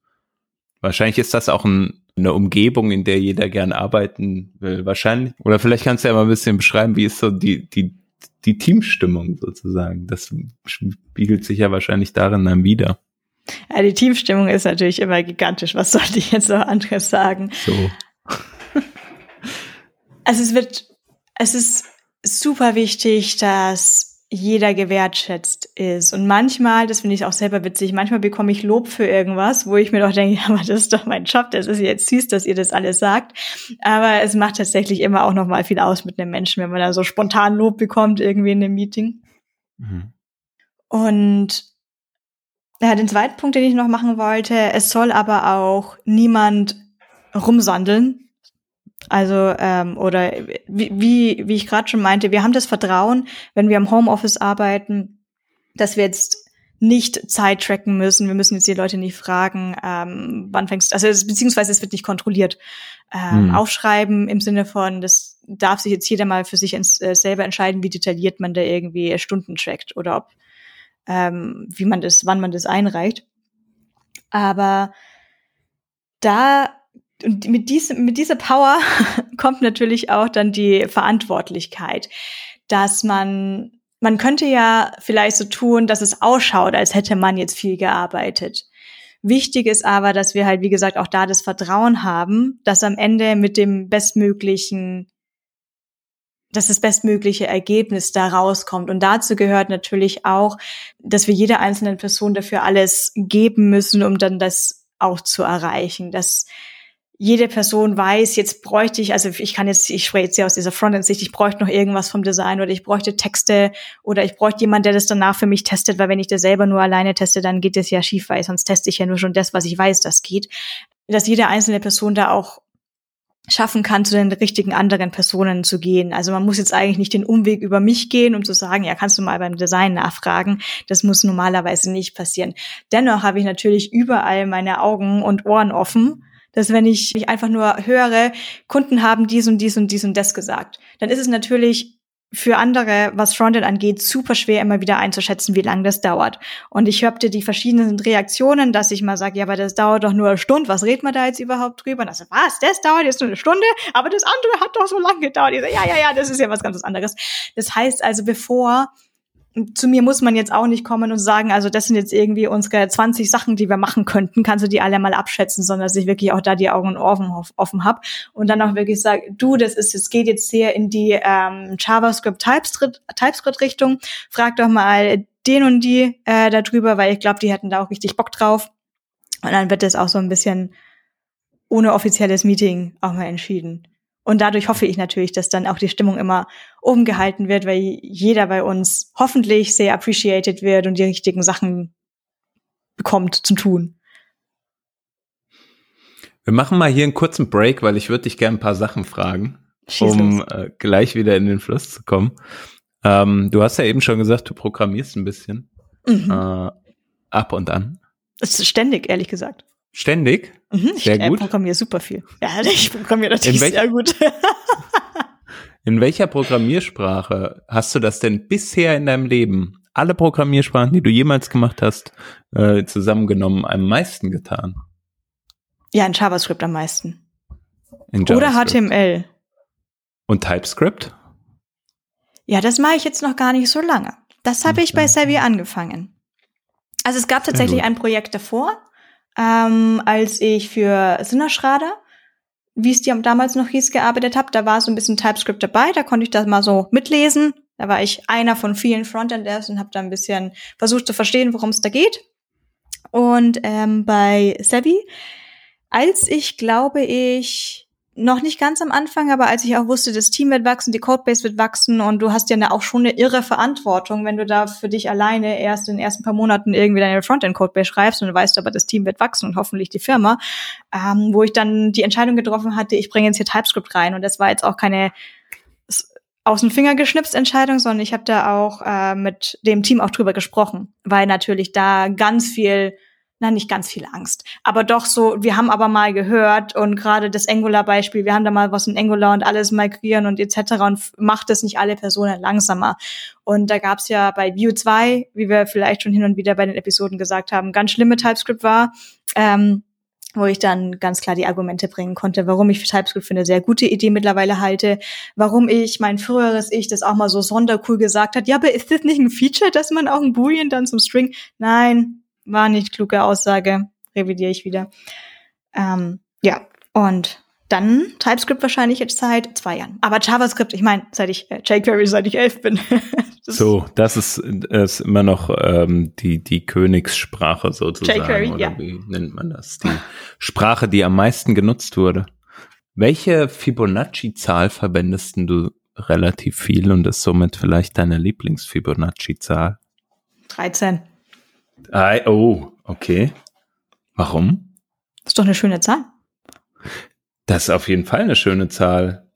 Wahrscheinlich ist das auch ein, eine Umgebung, in der jeder gern arbeiten will. Wahrscheinlich. Oder vielleicht kannst du ja mal ein bisschen beschreiben, wie ist so die, die, die Teamstimmung sozusagen. Das spiegelt sich ja wahrscheinlich darin dann wieder. Ja, die Teamstimmung ist natürlich immer gigantisch. Was sollte ich jetzt noch anderes sagen? So. also es wird, es ist super wichtig, dass jeder gewertschätzt ist. Und manchmal, das finde ich auch selber witzig, manchmal bekomme ich Lob für irgendwas, wo ich mir doch denke, ja, aber das ist doch mein Job, das ist jetzt süß, dass ihr das alles sagt. Aber es macht tatsächlich immer auch noch mal viel aus mit einem Menschen, wenn man da so spontan Lob bekommt irgendwie in einem Meeting. Mhm. Und ja, den zweiten Punkt, den ich noch machen wollte, es soll aber auch niemand rumsandeln, also ähm, oder wie, wie, wie ich gerade schon meinte, wir haben das Vertrauen, wenn wir im Homeoffice arbeiten, dass wir jetzt nicht Zeit tracken müssen. Wir müssen jetzt die Leute nicht fragen, ähm, wann fängst du, also es, beziehungsweise es wird nicht kontrolliert. Ähm, hm. Aufschreiben im Sinne von, das darf sich jetzt jeder mal für sich ins, äh, selber entscheiden, wie detailliert man da irgendwie Stunden trackt oder ob ähm, wie man das, wann man das einreicht. Aber da und mit, diesem, mit dieser Power kommt natürlich auch dann die Verantwortlichkeit, dass man, man könnte ja vielleicht so tun, dass es ausschaut, als hätte man jetzt viel gearbeitet. Wichtig ist aber, dass wir halt, wie gesagt, auch da das Vertrauen haben, dass am Ende mit dem bestmöglichen, dass das bestmögliche Ergebnis da rauskommt. Und dazu gehört natürlich auch, dass wir jeder einzelnen Person dafür alles geben müssen, um dann das auch zu erreichen. Dass jede Person weiß, jetzt bräuchte ich, also ich kann jetzt, ich spreche jetzt ja aus dieser Frontend-Sicht, ich bräuchte noch irgendwas vom Design oder ich bräuchte Texte oder ich bräuchte jemand, der das danach für mich testet, weil wenn ich das selber nur alleine teste, dann geht es ja schief, weil sonst teste ich ja nur schon das, was ich weiß, das geht. Dass jede einzelne Person da auch schaffen kann, zu den richtigen anderen Personen zu gehen. Also man muss jetzt eigentlich nicht den Umweg über mich gehen, um zu sagen, ja, kannst du mal beim Design nachfragen. Das muss normalerweise nicht passieren. Dennoch habe ich natürlich überall meine Augen und Ohren offen dass wenn ich mich einfach nur höre, Kunden haben dies und dies und dies und das gesagt, dann ist es natürlich für andere, was Frontend angeht, super schwer immer wieder einzuschätzen, wie lange das dauert. Und ich hörte die verschiedenen Reaktionen, dass ich mal sage, ja, aber das dauert doch nur eine Stunde, was redet man da jetzt überhaupt drüber? Und also, was, das dauert jetzt nur eine Stunde, aber das andere hat doch so lange gedauert. Ich so, ja, ja, ja, das ist ja was ganz anderes. Das heißt also, bevor zu mir muss man jetzt auch nicht kommen und sagen, also das sind jetzt irgendwie unsere 20 Sachen, die wir machen könnten, kannst du die alle mal abschätzen, sondern dass ich wirklich auch da die Augen und Ohren offen habe und dann auch wirklich sage, du, das ist, es geht jetzt sehr in die ähm, JavaScript TypeScript TypeScript Richtung, frag doch mal den und die äh, darüber, weil ich glaube, die hätten da auch richtig Bock drauf. Und dann wird das auch so ein bisschen ohne offizielles Meeting auch mal entschieden. Und dadurch hoffe ich natürlich, dass dann auch die Stimmung immer oben gehalten wird, weil jeder bei uns hoffentlich sehr appreciated wird und die richtigen Sachen bekommt zum Tun. Wir machen mal hier einen kurzen Break, weil ich würde dich gerne ein paar Sachen fragen, Schieß um äh, gleich wieder in den Fluss zu kommen. Ähm, du hast ja eben schon gesagt, du programmierst ein bisschen. Mhm. Äh, ab und an. Ständig, ehrlich gesagt. Ständig? Mhm, ich sehr gut. programmiere super viel. Ja, ich programmiere natürlich sehr gut. in welcher Programmiersprache hast du das denn bisher in deinem Leben, alle Programmiersprachen, die du jemals gemacht hast, äh, zusammengenommen, am meisten getan? Ja, in JavaScript am meisten. In JavaScript. Oder HTML. Und TypeScript? Ja, das mache ich jetzt noch gar nicht so lange. Das habe ich bei Savvy angefangen. Also es gab tatsächlich ein Projekt davor, ähm, als ich für Sinnerschrader, wie es die damals noch hieß, gearbeitet habe. Da war so ein bisschen TypeScript dabei, da konnte ich das mal so mitlesen. Da war ich einer von vielen Frontenders und habe da ein bisschen versucht zu verstehen, worum es da geht. und ähm, bei Sebi, als ich, glaube ich, noch nicht ganz am Anfang, aber als ich auch wusste, das Team wird wachsen, die Codebase wird wachsen und du hast ja auch schon eine irre Verantwortung, wenn du da für dich alleine erst in den ersten paar Monaten irgendwie deine Frontend-Codebase schreibst und du weißt aber, das Team wird wachsen und hoffentlich die Firma, ähm, wo ich dann die Entscheidung getroffen hatte, ich bringe jetzt hier TypeScript rein und das war jetzt auch keine aus dem Finger geschnipst Entscheidung, sondern ich habe da auch äh, mit dem Team auch drüber gesprochen, weil natürlich da ganz viel na nicht ganz viel Angst, aber doch so, wir haben aber mal gehört und gerade das Angular-Beispiel, wir haben da mal was in Angular und alles migrieren und etc. und macht es nicht alle Personen langsamer. Und da gab es ja bei Vue 2, wie wir vielleicht schon hin und wieder bei den Episoden gesagt haben, ganz schlimme TypeScript war. Ähm, wo ich dann ganz klar die Argumente bringen konnte, warum ich TypeScript für eine sehr gute Idee mittlerweile halte, warum ich mein früheres Ich das auch mal so sondercool gesagt hat, ja, aber ist das nicht ein Feature, dass man auch ein Boolean dann zum String? Nein, war nicht kluge Aussage, revidiere ich wieder. Ähm, ja, und dann TypeScript wahrscheinlich jetzt seit zwei Jahren. Aber JavaScript, ich meine, seit ich äh, jQuery, seit ich elf bin. das so, das ist, ist immer noch ähm, die, die Königssprache sozusagen. jQuery, oder ja. wie nennt man das? Die Sprache, die am meisten genutzt wurde. Welche Fibonacci-Zahl verwendest du relativ viel und ist somit vielleicht deine Lieblings-Fibonacci-Zahl? 13. Ah, oh, okay. Warum? Das ist doch eine schöne Zahl. Das ist auf jeden Fall eine schöne Zahl.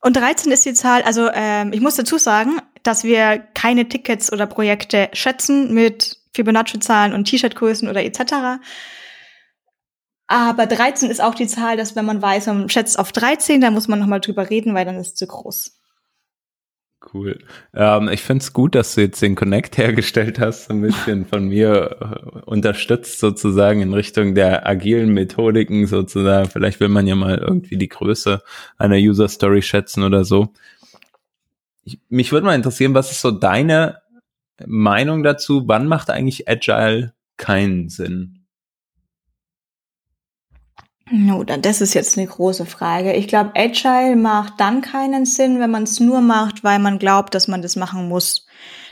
Und 13 ist die Zahl, also ähm, ich muss dazu sagen, dass wir keine Tickets oder Projekte schätzen mit Fibonacci-Zahlen und T-Shirt-Größen oder etc. Aber 13 ist auch die Zahl, dass wenn man weiß, man schätzt auf 13, dann muss man nochmal drüber reden, weil dann ist es zu groß. Cool. Ähm, ich finde es gut, dass du jetzt den Connect hergestellt hast, ein bisschen von mir äh, unterstützt sozusagen in Richtung der agilen Methodiken sozusagen. Vielleicht will man ja mal irgendwie die Größe einer User Story schätzen oder so. Ich, mich würde mal interessieren, was ist so deine Meinung dazu? Wann macht eigentlich Agile keinen Sinn? No, das ist jetzt eine große Frage. Ich glaube, Agile macht dann keinen Sinn, wenn man es nur macht, weil man glaubt, dass man das machen muss.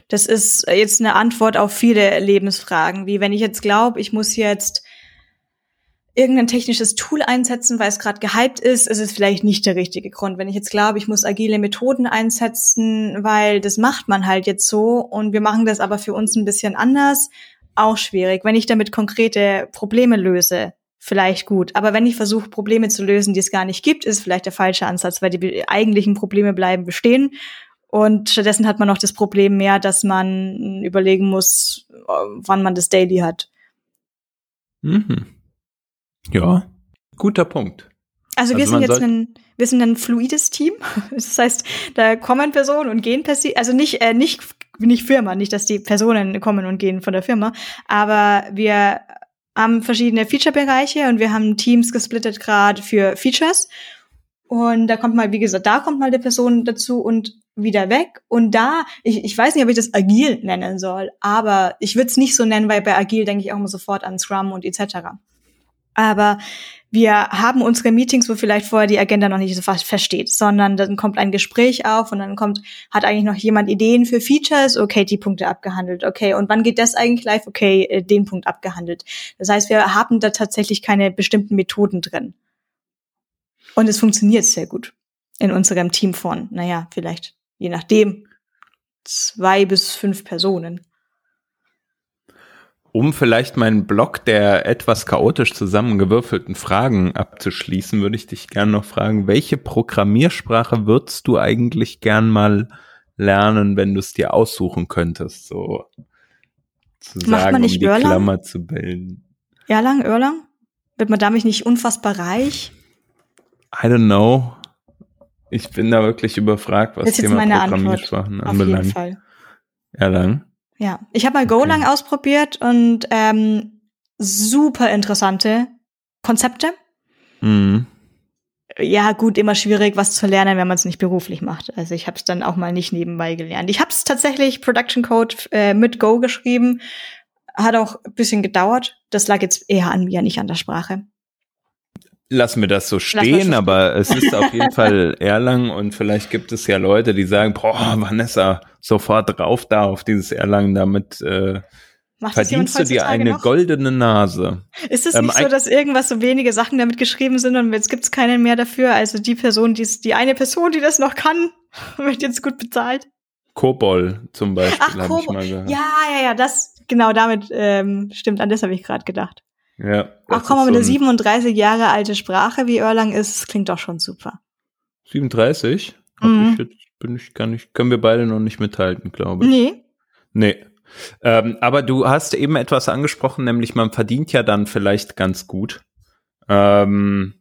Das ist jetzt eine Antwort auf viele Lebensfragen, wie wenn ich jetzt glaube, ich muss jetzt irgendein technisches Tool einsetzen, weil es gerade gehypt ist, ist es vielleicht nicht der richtige Grund. Wenn ich jetzt glaube, ich muss agile Methoden einsetzen, weil das macht man halt jetzt so und wir machen das aber für uns ein bisschen anders, auch schwierig. Wenn ich damit konkrete Probleme löse, vielleicht gut. Aber wenn ich versuche, Probleme zu lösen, die es gar nicht gibt, ist vielleicht der falsche Ansatz, weil die eigentlichen Probleme bleiben bestehen. Und stattdessen hat man noch das Problem mehr, dass man überlegen muss, wann man das Daily hat. Mhm. Ja, guter Punkt. Also, wir also sind jetzt ein, wir sind ein fluides Team. Das heißt, da kommen Personen und gehen also nicht, äh, nicht, nicht Firma, nicht, dass die Personen kommen und gehen von der Firma, aber wir haben verschiedene Feature-Bereiche und wir haben Teams gesplittet gerade für Features. Und da kommt mal, wie gesagt, da kommt mal die Person dazu und wieder weg. Und da, ich, ich weiß nicht, ob ich das agil nennen soll, aber ich würde es nicht so nennen, weil bei agil denke ich auch immer sofort an Scrum und etc. Aber wir haben unsere Meetings, wo vielleicht vorher die Agenda noch nicht so fast versteht, sondern dann kommt ein Gespräch auf und dann kommt, hat eigentlich noch jemand Ideen für Features, okay, die Punkte abgehandelt, okay, und wann geht das eigentlich live, okay, äh, den Punkt abgehandelt. Das heißt, wir haben da tatsächlich keine bestimmten Methoden drin. Und es funktioniert sehr gut in unserem Team von, naja, vielleicht, je nachdem, zwei bis fünf Personen. Um vielleicht meinen Blog der etwas chaotisch zusammengewürfelten Fragen abzuschließen, würde ich dich gerne noch fragen, welche Programmiersprache würdest du eigentlich gern mal lernen, wenn du es dir aussuchen könntest, so zu Macht sagen, man nicht um die Erlang? Klammer zu bilden? Erlang, Erlang? Wird man damit nicht unfassbar reich? I don't know. Ich bin da wirklich überfragt, was Thema Programmiersprachen Antwort. anbelangt. Auf jeden Fall. Erlang? Ja, ich habe mal Golang okay. ausprobiert und ähm, super interessante Konzepte. Mhm. Ja, gut, immer schwierig, was zu lernen, wenn man es nicht beruflich macht. Also ich habe es dann auch mal nicht nebenbei gelernt. Ich habe es tatsächlich Production Code äh, mit Go geschrieben. Hat auch ein bisschen gedauert. Das lag jetzt eher an mir, nicht an der Sprache. Lassen wir das so stehen, aber es ist auf jeden Fall Erlang und vielleicht gibt es ja Leute, die sagen, boah, Vanessa, sofort drauf da auf dieses Erlangen damit. Äh, Macht das Verdienst du dir eine noch? goldene Nase? Ist es Ähm, nicht so, dass irgendwas so wenige Sachen damit geschrieben sind und jetzt gibt's keinen mehr dafür? Also die Person, die die eine Person, die das noch kann, wird jetzt gut bezahlt. Kobol zum Beispiel Ach, habe ich mal gehört. Ja, ja, ja, das genau damit ähm, stimmt. An das habe ich gerade gedacht. Ja Ach komm einer so ein- 37 Jahre alte Sprache wie Erlang ist, klingt doch schon super. 37? Hab Mhm. ich jetzt, bin ich gar nicht, können wir beide noch nicht mithalten, glaube ich. Nee. Nee. Ähm, aber du hast eben etwas angesprochen, nämlich man verdient ja dann vielleicht ganz gut. Ähm,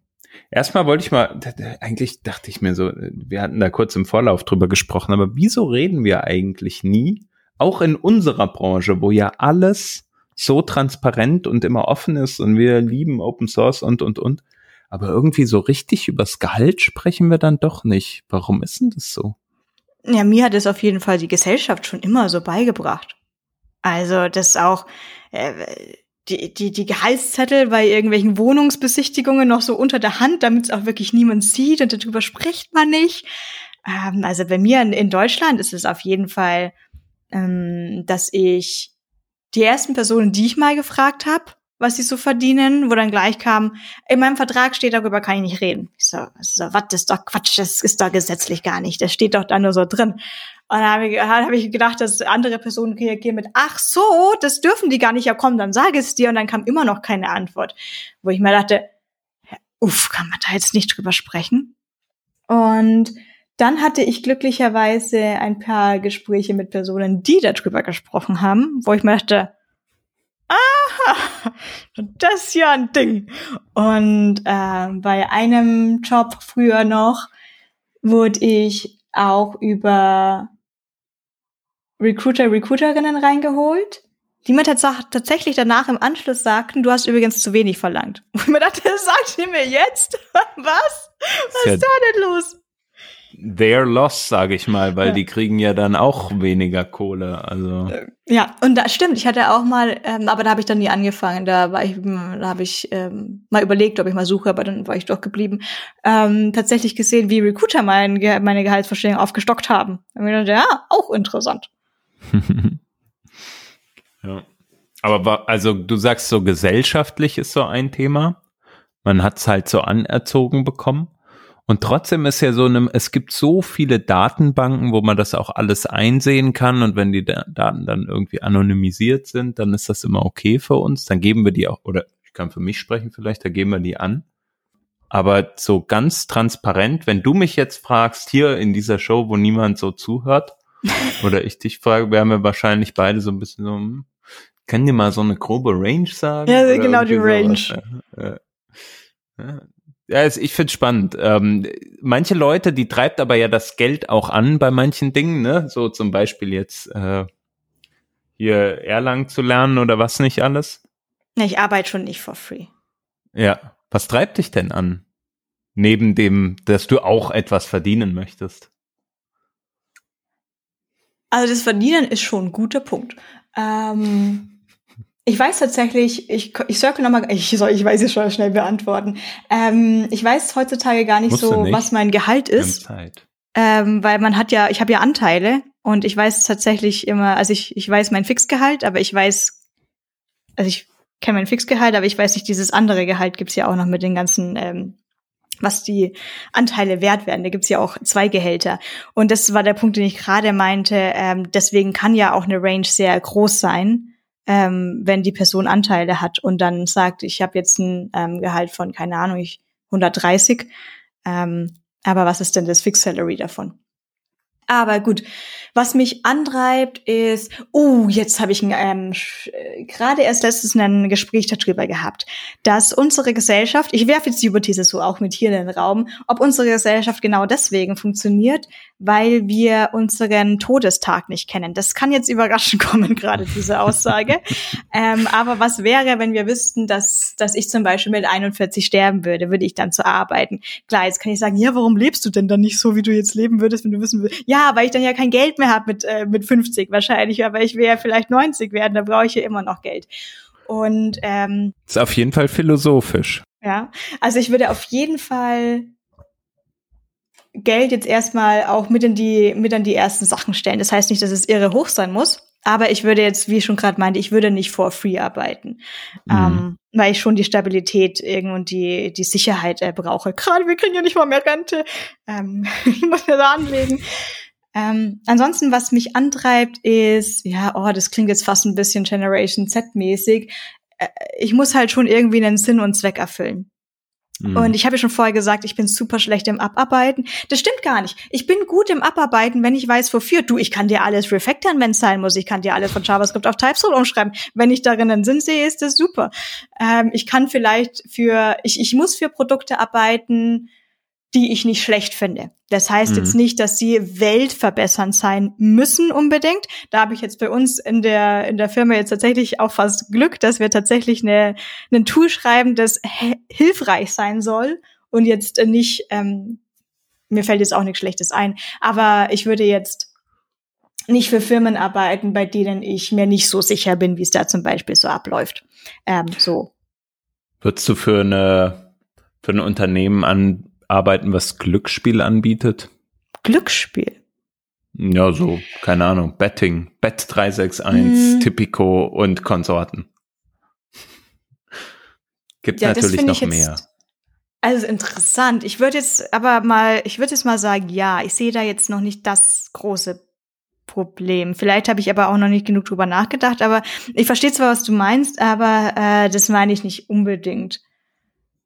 erstmal wollte ich mal, eigentlich dachte ich mir so, wir hatten da kurz im Vorlauf drüber gesprochen, aber wieso reden wir eigentlich nie, auch in unserer Branche, wo ja alles so transparent und immer offen ist und wir lieben Open Source und, und, und. Aber irgendwie so richtig übers Gehalt sprechen wir dann doch nicht. Warum ist denn das so? Ja, mir hat es auf jeden Fall die Gesellschaft schon immer so beigebracht. Also das auch äh, die, die, die Gehaltszettel bei irgendwelchen Wohnungsbesichtigungen noch so unter der Hand, damit es auch wirklich niemand sieht und darüber spricht man nicht. Ähm, also bei mir in, in Deutschland ist es auf jeden Fall, ähm, dass ich die ersten Personen, die ich mal gefragt habe, was sie so verdienen, wo dann gleich kam, in meinem Vertrag steht, darüber kann ich nicht reden. Ich so, so was das ist doch Quatsch, das ist doch gesetzlich gar nicht. Das steht doch da nur so drin. Und dann habe ich, hab ich gedacht, dass andere Personen reagieren mit, ach so, das dürfen die gar nicht. Ja komm, dann sage es dir. Und dann kam immer noch keine Antwort. Wo ich mir dachte, uff, kann man da jetzt nicht drüber sprechen? Und dann hatte ich glücklicherweise ein paar Gespräche mit Personen, die darüber gesprochen haben, wo ich mir dachte, aha, das ist ja ein Ding. Und ähm, bei einem Job früher noch wurde ich auch über Recruiter, Recruiterinnen reingeholt, die mir tats tatsächlich danach im Anschluss sagten, du hast übrigens zu wenig verlangt. Und ich mir dachte, sagt ihr mir jetzt? Was? Was Ja. ist da denn los? Their loss, sage ich mal, weil Ja. die kriegen ja dann auch weniger Kohle. Also Ja, und da stimmt, ich hatte auch mal, ähm, aber da habe ich dann nie angefangen. Da war ich, da habe ich ähm, mal überlegt, ob ich mal suche, aber dann war ich doch geblieben. Ähm, tatsächlich gesehen, wie Recruiter mein, meine Gehaltsvorstellung aufgestockt haben. Und mir dachte, ja, auch interessant. ja. Aber also du sagst so gesellschaftlich ist so ein Thema. Man hat es halt so anerzogen bekommen. Und trotzdem ist ja so eine, es gibt so viele Datenbanken, wo man das auch alles einsehen kann. Und wenn die Da- Daten dann irgendwie anonymisiert sind, dann ist das immer okay für uns. Dann geben wir die auch, oder ich kann für mich sprechen vielleicht, da geben wir die an. Aber so ganz transparent, wenn du mich jetzt fragst, hier in dieser Show, wo niemand so zuhört, oder ich dich frage, wären wir wahrscheinlich beide so ein bisschen so, hm, können dir mal so eine grobe Range sagen? Ja, genau, die irgendwie sowas? Ja, ja. Es- ich find's spannend. Ähm, manche Leute, die treibt aber ja das Geld auch an bei manchen Dingen, ne? So zum Beispiel jetzt äh, hier Erlang zu lernen oder was nicht alles. Ich arbeite schon nicht for free. Ja. Was treibt dich denn an? Neben dem, dass du auch etwas verdienen möchtest. Also das Verdienen ist schon ein guter Punkt. Ähm, ich weiß tatsächlich, ich, ich circle nochmal, ich soll, ich weiß es schon schnell beantworten. Ähm, ich weiß heutzutage gar nicht so, nicht. was mein Gehalt ist. Ähm, weil man hat ja, ich habe ja Anteile und ich weiß tatsächlich immer, also ich, ich weiß mein Fixgehalt, aber ich weiß, also ich kenne mein Fixgehalt, aber ich weiß nicht, dieses andere Gehalt gibt's ja auch noch mit den ganzen, ähm, was die Anteile wert werden. Da gibt's ja auch zwei Gehälter. Und das war der Punkt, den ich gerade meinte. Ähm, deswegen kann ja auch eine Range sehr groß sein, ähm, wenn die Person Anteile hat und dann sagt, ich habe jetzt ein ähm, Gehalt von, keine Ahnung, ich 130. Ähm, aber was ist denn das Fixed Salary davon? Aber gut, was mich antreibt ist, oh, jetzt habe ich ähm, äh, gerade erst letztens ein Gespräch darüber gehabt, dass unsere Gesellschaft, ich werfe jetzt die Hypothese so auch mit hier in den Raum, ob unsere Gesellschaft genau deswegen funktioniert, weil wir unseren Todestag nicht kennen. Das kann jetzt überraschend kommen, gerade diese Aussage. ähm, aber was wäre, wenn wir wüssten, dass, dass ich zum Beispiel mit 41 sterben würde, würde ich dann zu arbeiten? Klar, jetzt kann ich sagen, ja, warum lebst du denn dann nicht so, wie du jetzt leben würdest, wenn du wissen willst? Ja, weil ich dann ja kein Geld mehr habe mit, äh, mit 50 wahrscheinlich, aber ich wäre vielleicht 90 werden, da brauche ich ja immer noch Geld. Und ähm, Ist auf jeden Fall philosophisch. ja, also ich würde auf jeden Fall Geld jetzt erstmal auch mit in die mit an die ersten Sachen stellen. Das heißt nicht, dass es irre hoch sein muss, Aber ich würde jetzt, wie ich schon gerade meinte, ich würde nicht for free arbeiten, mhm. ähm, weil ich schon die Stabilität und die, die Sicherheit äh, brauche. Gerade wir kriegen ja nicht mal mehr Rente. Ähm, ich muss mir da anlegen. Ähm, ansonsten, was mich antreibt, ist, ja, oh, das klingt jetzt fast ein bisschen Generation Z-mäßig. Äh, ich muss halt schon irgendwie einen Sinn und Zweck erfüllen. Mhm. Und ich habe ja schon vorher gesagt, ich bin super schlecht im Abarbeiten. Das stimmt gar nicht. Ich bin gut im Abarbeiten, wenn ich weiß, wofür. Du, ich kann dir alles refactoren, wenn es sein muss. Ich kann dir alles von JavaScript auf TypeScript umschreiben. Wenn ich darin einen Sinn sehe, ist das super. Ähm, ich kann vielleicht für, ich, ich muss für Produkte arbeiten, die ich nicht schlecht finde. Das heißt mhm. jetzt nicht, dass sie weltverbessernd sein müssen unbedingt. Da habe ich jetzt bei uns in der in der Firma jetzt tatsächlich auch fast Glück, dass wir tatsächlich eine ein Tool schreiben, das hilfreich sein soll und jetzt nicht ähm, mir fällt jetzt auch nichts Schlechtes ein, aber ich würde jetzt nicht für Firmen arbeiten, bei denen ich mir nicht so sicher bin, wie es da zum Beispiel so abläuft. Ähm, so. Würdest du für eine für ein Unternehmen an arbeiten, was Glücksspiel anbietet? Glücksspiel? Ja, so, keine Ahnung, Betting, Bet 361, mm. Tipico und Konsorten. Gibt ja, natürlich noch mehr. Also interessant. Ich würde jetzt aber mal, ich würde jetzt mal sagen, ja, ich sehe da jetzt noch nicht das große Problem. Vielleicht habe ich aber auch noch nicht genug drüber nachgedacht, aber ich verstehe zwar, was du meinst, aber äh, das meine ich nicht unbedingt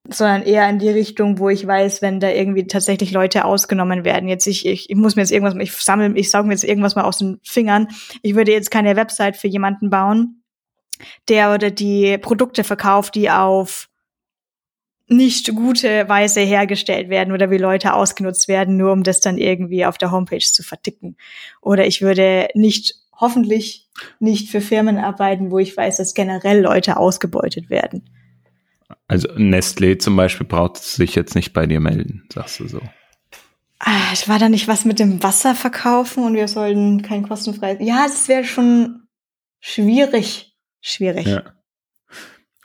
sondern eher in die Richtung, wo ich weiß, wenn da irgendwie tatsächlich Leute ausgenommen werden. Jetzt ich, ich, ich muss mir jetzt irgendwas, ich sammle, ich sauge mir jetzt irgendwas mal aus den Fingern. Ich würde jetzt keine Website für jemanden bauen, der oder die Produkte verkauft, die auf nicht gute Weise hergestellt werden oder wie Leute ausgenutzt werden, nur um das dann irgendwie auf der Homepage zu verticken. Oder ich würde nicht, hoffentlich nicht für Firmen arbeiten, wo ich weiß, dass generell Leute ausgebeutet werden. Also Nestlé zum Beispiel braucht sich jetzt nicht bei dir melden, sagst du so. Ah, war da nicht was mit dem Wasser verkaufen und wir sollten kein kostenfreies. Ja, es wäre schon schwierig. Schwierig. Ja.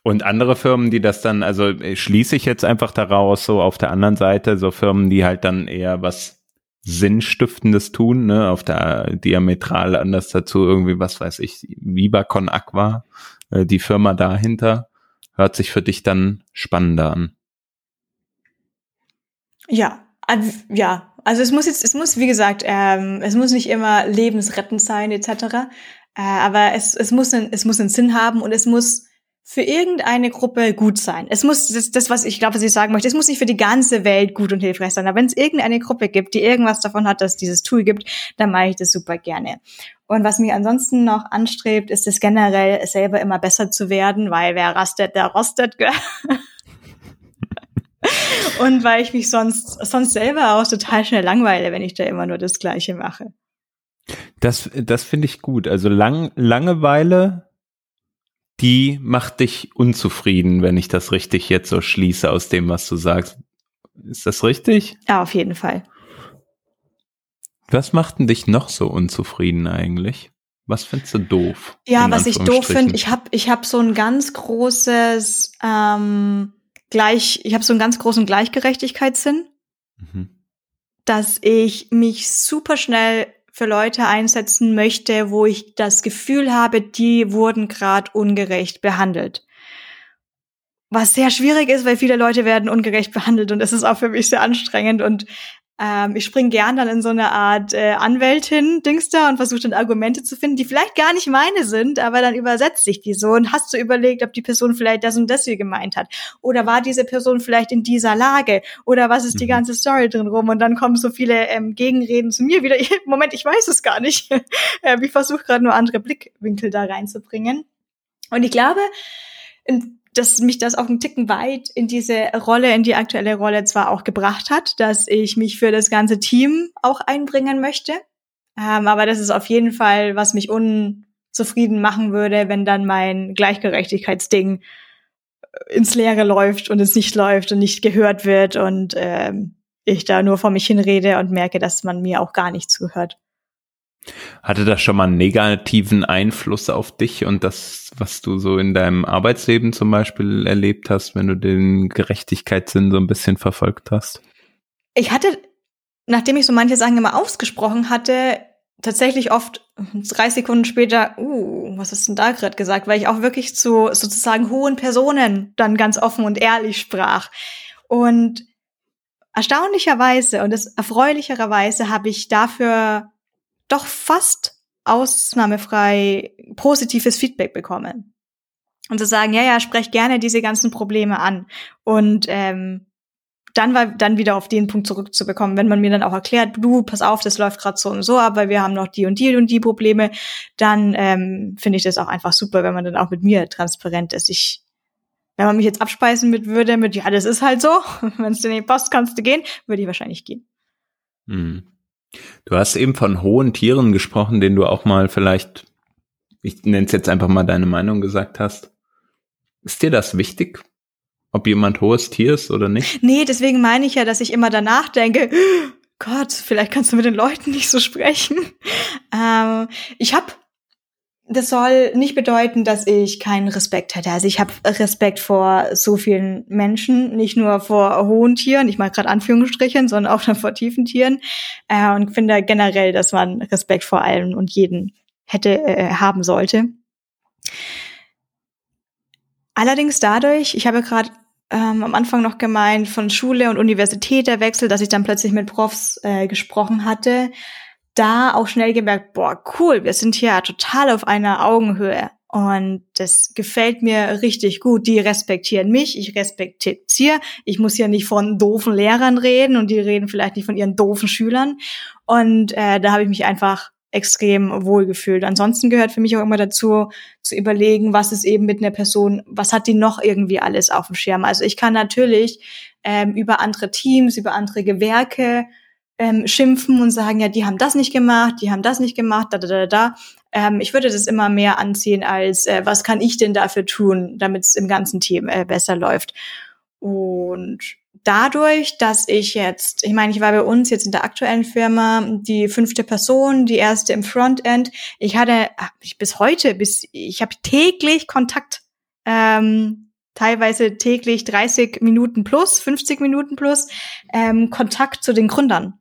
Und andere Firmen, die das dann, also äh, schließe ich jetzt einfach daraus, so auf der anderen Seite, so Firmen, die halt dann eher was Sinnstiftendes tun, ne, auf der diametral anders dazu irgendwie, was weiß ich, Vibacon Aqua, äh, die Firma dahinter hört sich für dich dann spannender an. Ja, also, ja. Also es muss jetzt, es muss, wie gesagt, ähm, es muss nicht immer lebensrettend sein, etc. Äh, aber es, es, muss einen, es muss einen Sinn haben und es muss für irgendeine Gruppe gut sein. Es muss, das, das was ich glaube, was ich sagen möchte, es muss nicht für die ganze Welt gut und hilfreich sein. Aber wenn es irgendeine Gruppe gibt, die irgendwas davon hat, dass dieses Tool gibt, dann mache ich das super gerne. Und was mich ansonsten noch anstrebt, ist es generell selber immer besser zu werden, weil wer rastet, der rostet. und weil ich mich sonst, sonst selber auch total schnell langweile, wenn ich da immer nur das Gleiche mache. Das, das finde ich gut. Also lang, Langeweile, die macht dich unzufrieden, wenn ich das richtig jetzt so schließe aus dem, was du sagst. Ist das richtig? Ja, auf jeden Fall. Was macht denn dich noch so unzufrieden eigentlich? Was findest du doof? Ja, was ich doof finde, ich habe ich hab so ein ganz großes ähm, gleich, ich habe so einen ganz großen Gleichgerechtigkeitssinn, mhm. dass ich mich super schnell für Leute einsetzen möchte, wo ich das Gefühl habe, die wurden gerade ungerecht behandelt. Was sehr schwierig ist, weil viele Leute werden ungerecht behandelt und das ist auch für mich sehr anstrengend und ähm, ich spring gern dann in so eine Art äh, Anwältin, Dings da, und versuche dann Argumente zu finden, die vielleicht gar nicht meine sind, aber dann übersetzt sich die so und hast du überlegt, ob die Person vielleicht das und das hier gemeint hat. Oder war diese Person vielleicht in dieser Lage? Oder was ist die mhm. ganze Story drin rum? Und dann kommen so viele ähm, Gegenreden zu mir wieder. Moment, ich weiß es gar nicht. ähm, ich versuche gerade nur andere Blickwinkel da reinzubringen. Und ich glaube, in dass mich das auch einen Ticken weit in diese Rolle, in die aktuelle Rolle zwar auch gebracht hat, dass ich mich für das ganze Team auch einbringen möchte. Ähm, aber das ist auf jeden Fall, was mich unzufrieden machen würde, wenn dann mein Gleichgerechtigkeitsding ins Leere läuft und es nicht läuft und nicht gehört wird und ähm, ich da nur vor mich hinrede und merke, dass man mir auch gar nicht zuhört. Hatte das schon mal einen negativen Einfluss auf dich und das, was du so in deinem Arbeitsleben zum Beispiel erlebt hast, wenn du den Gerechtigkeitssinn so ein bisschen verfolgt hast? Ich hatte, nachdem ich so manche Sachen immer ausgesprochen hatte, tatsächlich oft drei Sekunden später, uh, was hast du denn da gerade gesagt, weil ich auch wirklich zu sozusagen hohen Personen dann ganz offen und ehrlich sprach. Und erstaunlicherweise und erfreulicherweise habe ich dafür doch fast ausnahmefrei positives Feedback bekommen. Und zu sagen, ja, ja, sprech gerne diese ganzen Probleme an. Und ähm, dann war dann wieder auf den Punkt zurückzubekommen, wenn man mir dann auch erklärt, du, pass auf, das läuft gerade so und so ab, weil wir haben noch die und die und die Probleme, dann ähm, finde ich das auch einfach super, wenn man dann auch mit mir transparent ist. Ich, wenn man mich jetzt abspeisen mit würde, mit ja, das ist halt so, wenn du in die Post kannst du gehen, würde ich wahrscheinlich gehen. Hm. Du hast eben von hohen Tieren gesprochen, denen du auch mal vielleicht, ich nenne es jetzt einfach mal deine Meinung gesagt hast. Ist dir das wichtig? ob jemand hohes Tier ist oder nicht? Nee, deswegen meine ich ja, dass ich immer danach denke, Gott, vielleicht kannst du mit den Leuten nicht so sprechen. Ähm, ich habe das soll nicht bedeuten, dass ich keinen Respekt hätte. Also ich habe Respekt vor so vielen Menschen, nicht nur vor hohen Tieren, ich mache gerade Anführungsstrichen, sondern auch vor tiefen Tieren. Äh, und finde generell, dass man Respekt vor allen und jeden hätte äh, haben sollte. Allerdings dadurch, ich habe gerade ähm, am Anfang noch gemeint, von Schule und Universität der Wechsel, dass ich dann plötzlich mit Profs äh, gesprochen hatte, da auch schnell gemerkt, boah, cool, wir sind hier total auf einer Augenhöhe. Und das gefällt mir richtig gut. Die respektieren mich, ich respektiere. Ich muss ja nicht von doofen Lehrern reden und die reden vielleicht nicht von ihren doofen Schülern. Und äh, da habe ich mich einfach extrem wohlgefühlt. Ansonsten gehört für mich auch immer dazu, zu überlegen, was ist eben mit einer Person, was hat die noch irgendwie alles auf dem Schirm. Also ich kann natürlich ähm, über andere Teams, über andere Gewerke ähm, schimpfen und sagen, ja, die haben das nicht gemacht, die haben das nicht gemacht, da, da, da, da. Ähm, ich würde das immer mehr anziehen als, äh, was kann ich denn dafür tun, damit es im ganzen Team äh, besser läuft. Und dadurch, dass ich jetzt, ich meine, ich war bei uns jetzt in der aktuellen Firma die fünfte Person, die erste im Frontend. Ich hatte ich bis heute, bis ich habe täglich Kontakt, ähm, teilweise täglich 30 Minuten plus, 50 Minuten plus ähm, Kontakt zu den Gründern.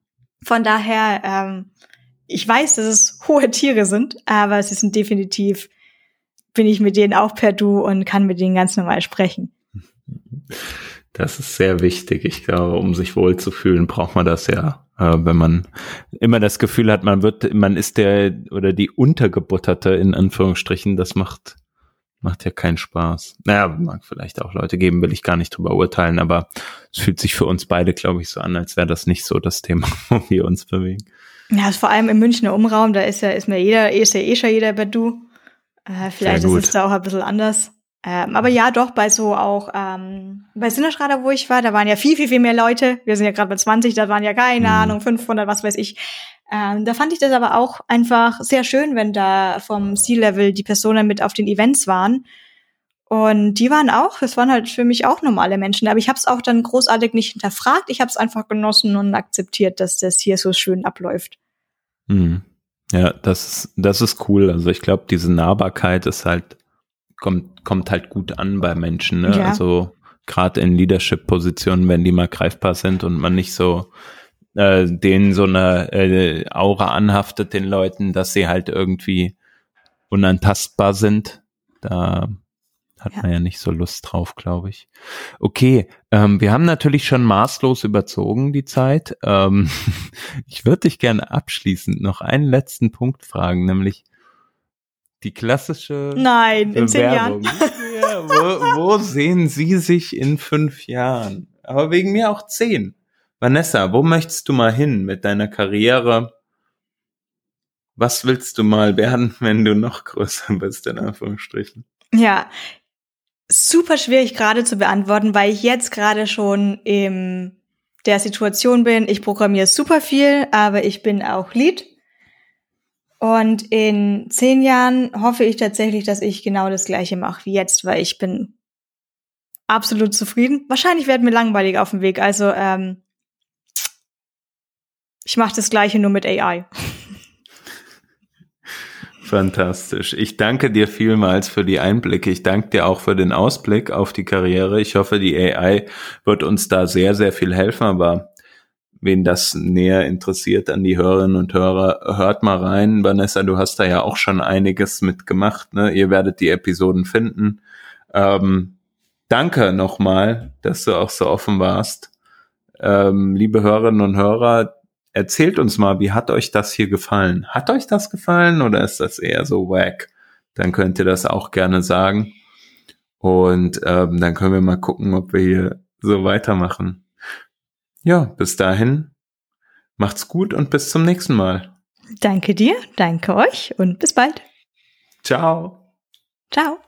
Von daher, ähm, ich weiß, dass es hohe Tiere sind, aber sie sind definitiv, bin ich mit denen auch per Du und kann mit denen ganz normal sprechen. Das ist sehr wichtig. Ich glaube, um sich wohlzufühlen, braucht man das ja. Äh, wenn man immer das Gefühl hat, man wird, man ist der oder die Untergebutterte in Anführungsstrichen, das macht, macht ja keinen Spaß. Naja, mag vielleicht auch Leute geben, will ich gar nicht drüber urteilen, aber es fühlt sich für uns beide, glaube ich, so an, als wäre das nicht so das Thema, wo wir uns bewegen. Ja, vor allem im Münchner Umraum, da ist ja, ist mir jeder, ist ja eh schon jeder bei du. Äh, vielleicht ist es da auch ein bisschen anders. Ähm, aber ja, doch, bei so auch, ähm, bei Sinneschrader, wo ich war, da waren ja viel, viel, viel mehr Leute. Wir sind ja gerade bei 20, da waren ja keine mhm. Ahnung, 500, was weiß ich. Ähm, da fand ich das aber auch einfach sehr schön, wenn da vom C-Level die Personen mit auf den Events waren. Und die waren auch, das waren halt für mich auch normale Menschen. Aber ich habe es auch dann großartig nicht hinterfragt. Ich habe es einfach genossen und akzeptiert, dass das hier so schön abläuft. Mhm. Ja, das, das ist cool. Also ich glaube, diese Nahbarkeit ist halt kommt, kommt halt gut an bei Menschen. Ne? Ja. Also gerade in Leadership-Positionen, wenn die mal greifbar sind und man nicht so äh, denen so eine äh, Aura anhaftet, den Leuten, dass sie halt irgendwie unantastbar sind. Da hat ja. man ja nicht so Lust drauf, glaube ich. Okay, ähm, wir haben natürlich schon maßlos überzogen die Zeit. Ähm, ich würde dich gerne abschließend noch einen letzten Punkt fragen, nämlich die klassische Nein, in zehn Jahren. Ja, wo, wo sehen Sie sich in fünf Jahren? Aber wegen mir auch zehn. Vanessa, wo möchtest du mal hin mit deiner Karriere? Was willst du mal werden, wenn du noch größer bist, in Anführungsstrichen? Ja, super schwierig gerade zu beantworten, weil ich jetzt gerade schon in der Situation bin. Ich programmiere super viel, aber ich bin auch Lead und in zehn Jahren hoffe ich tatsächlich, dass ich genau das gleiche mache wie jetzt, weil ich bin absolut zufrieden. Wahrscheinlich werden mir langweilig auf dem Weg. Also ähm, ich mache das gleiche nur mit AI. Fantastisch. Ich danke dir vielmals für die Einblicke. Ich danke dir auch für den Ausblick auf die Karriere. Ich hoffe, die AI wird uns da sehr, sehr viel helfen. Aber wen das näher interessiert an die Hörerinnen und Hörer, hört mal rein. Vanessa, du hast da ja auch schon einiges mitgemacht. Ne? Ihr werdet die Episoden finden. Ähm, danke nochmal, dass du auch so offen warst. Ähm, liebe Hörerinnen und Hörer, erzählt uns mal, wie hat euch das hier gefallen? Hat euch das gefallen oder ist das eher so wack? Dann könnt ihr das auch gerne sagen. Und ähm, dann können wir mal gucken, ob wir hier so weitermachen. Ja, bis dahin, macht's gut und bis zum nächsten Mal. Danke dir, danke euch und bis bald. Ciao. Ciao.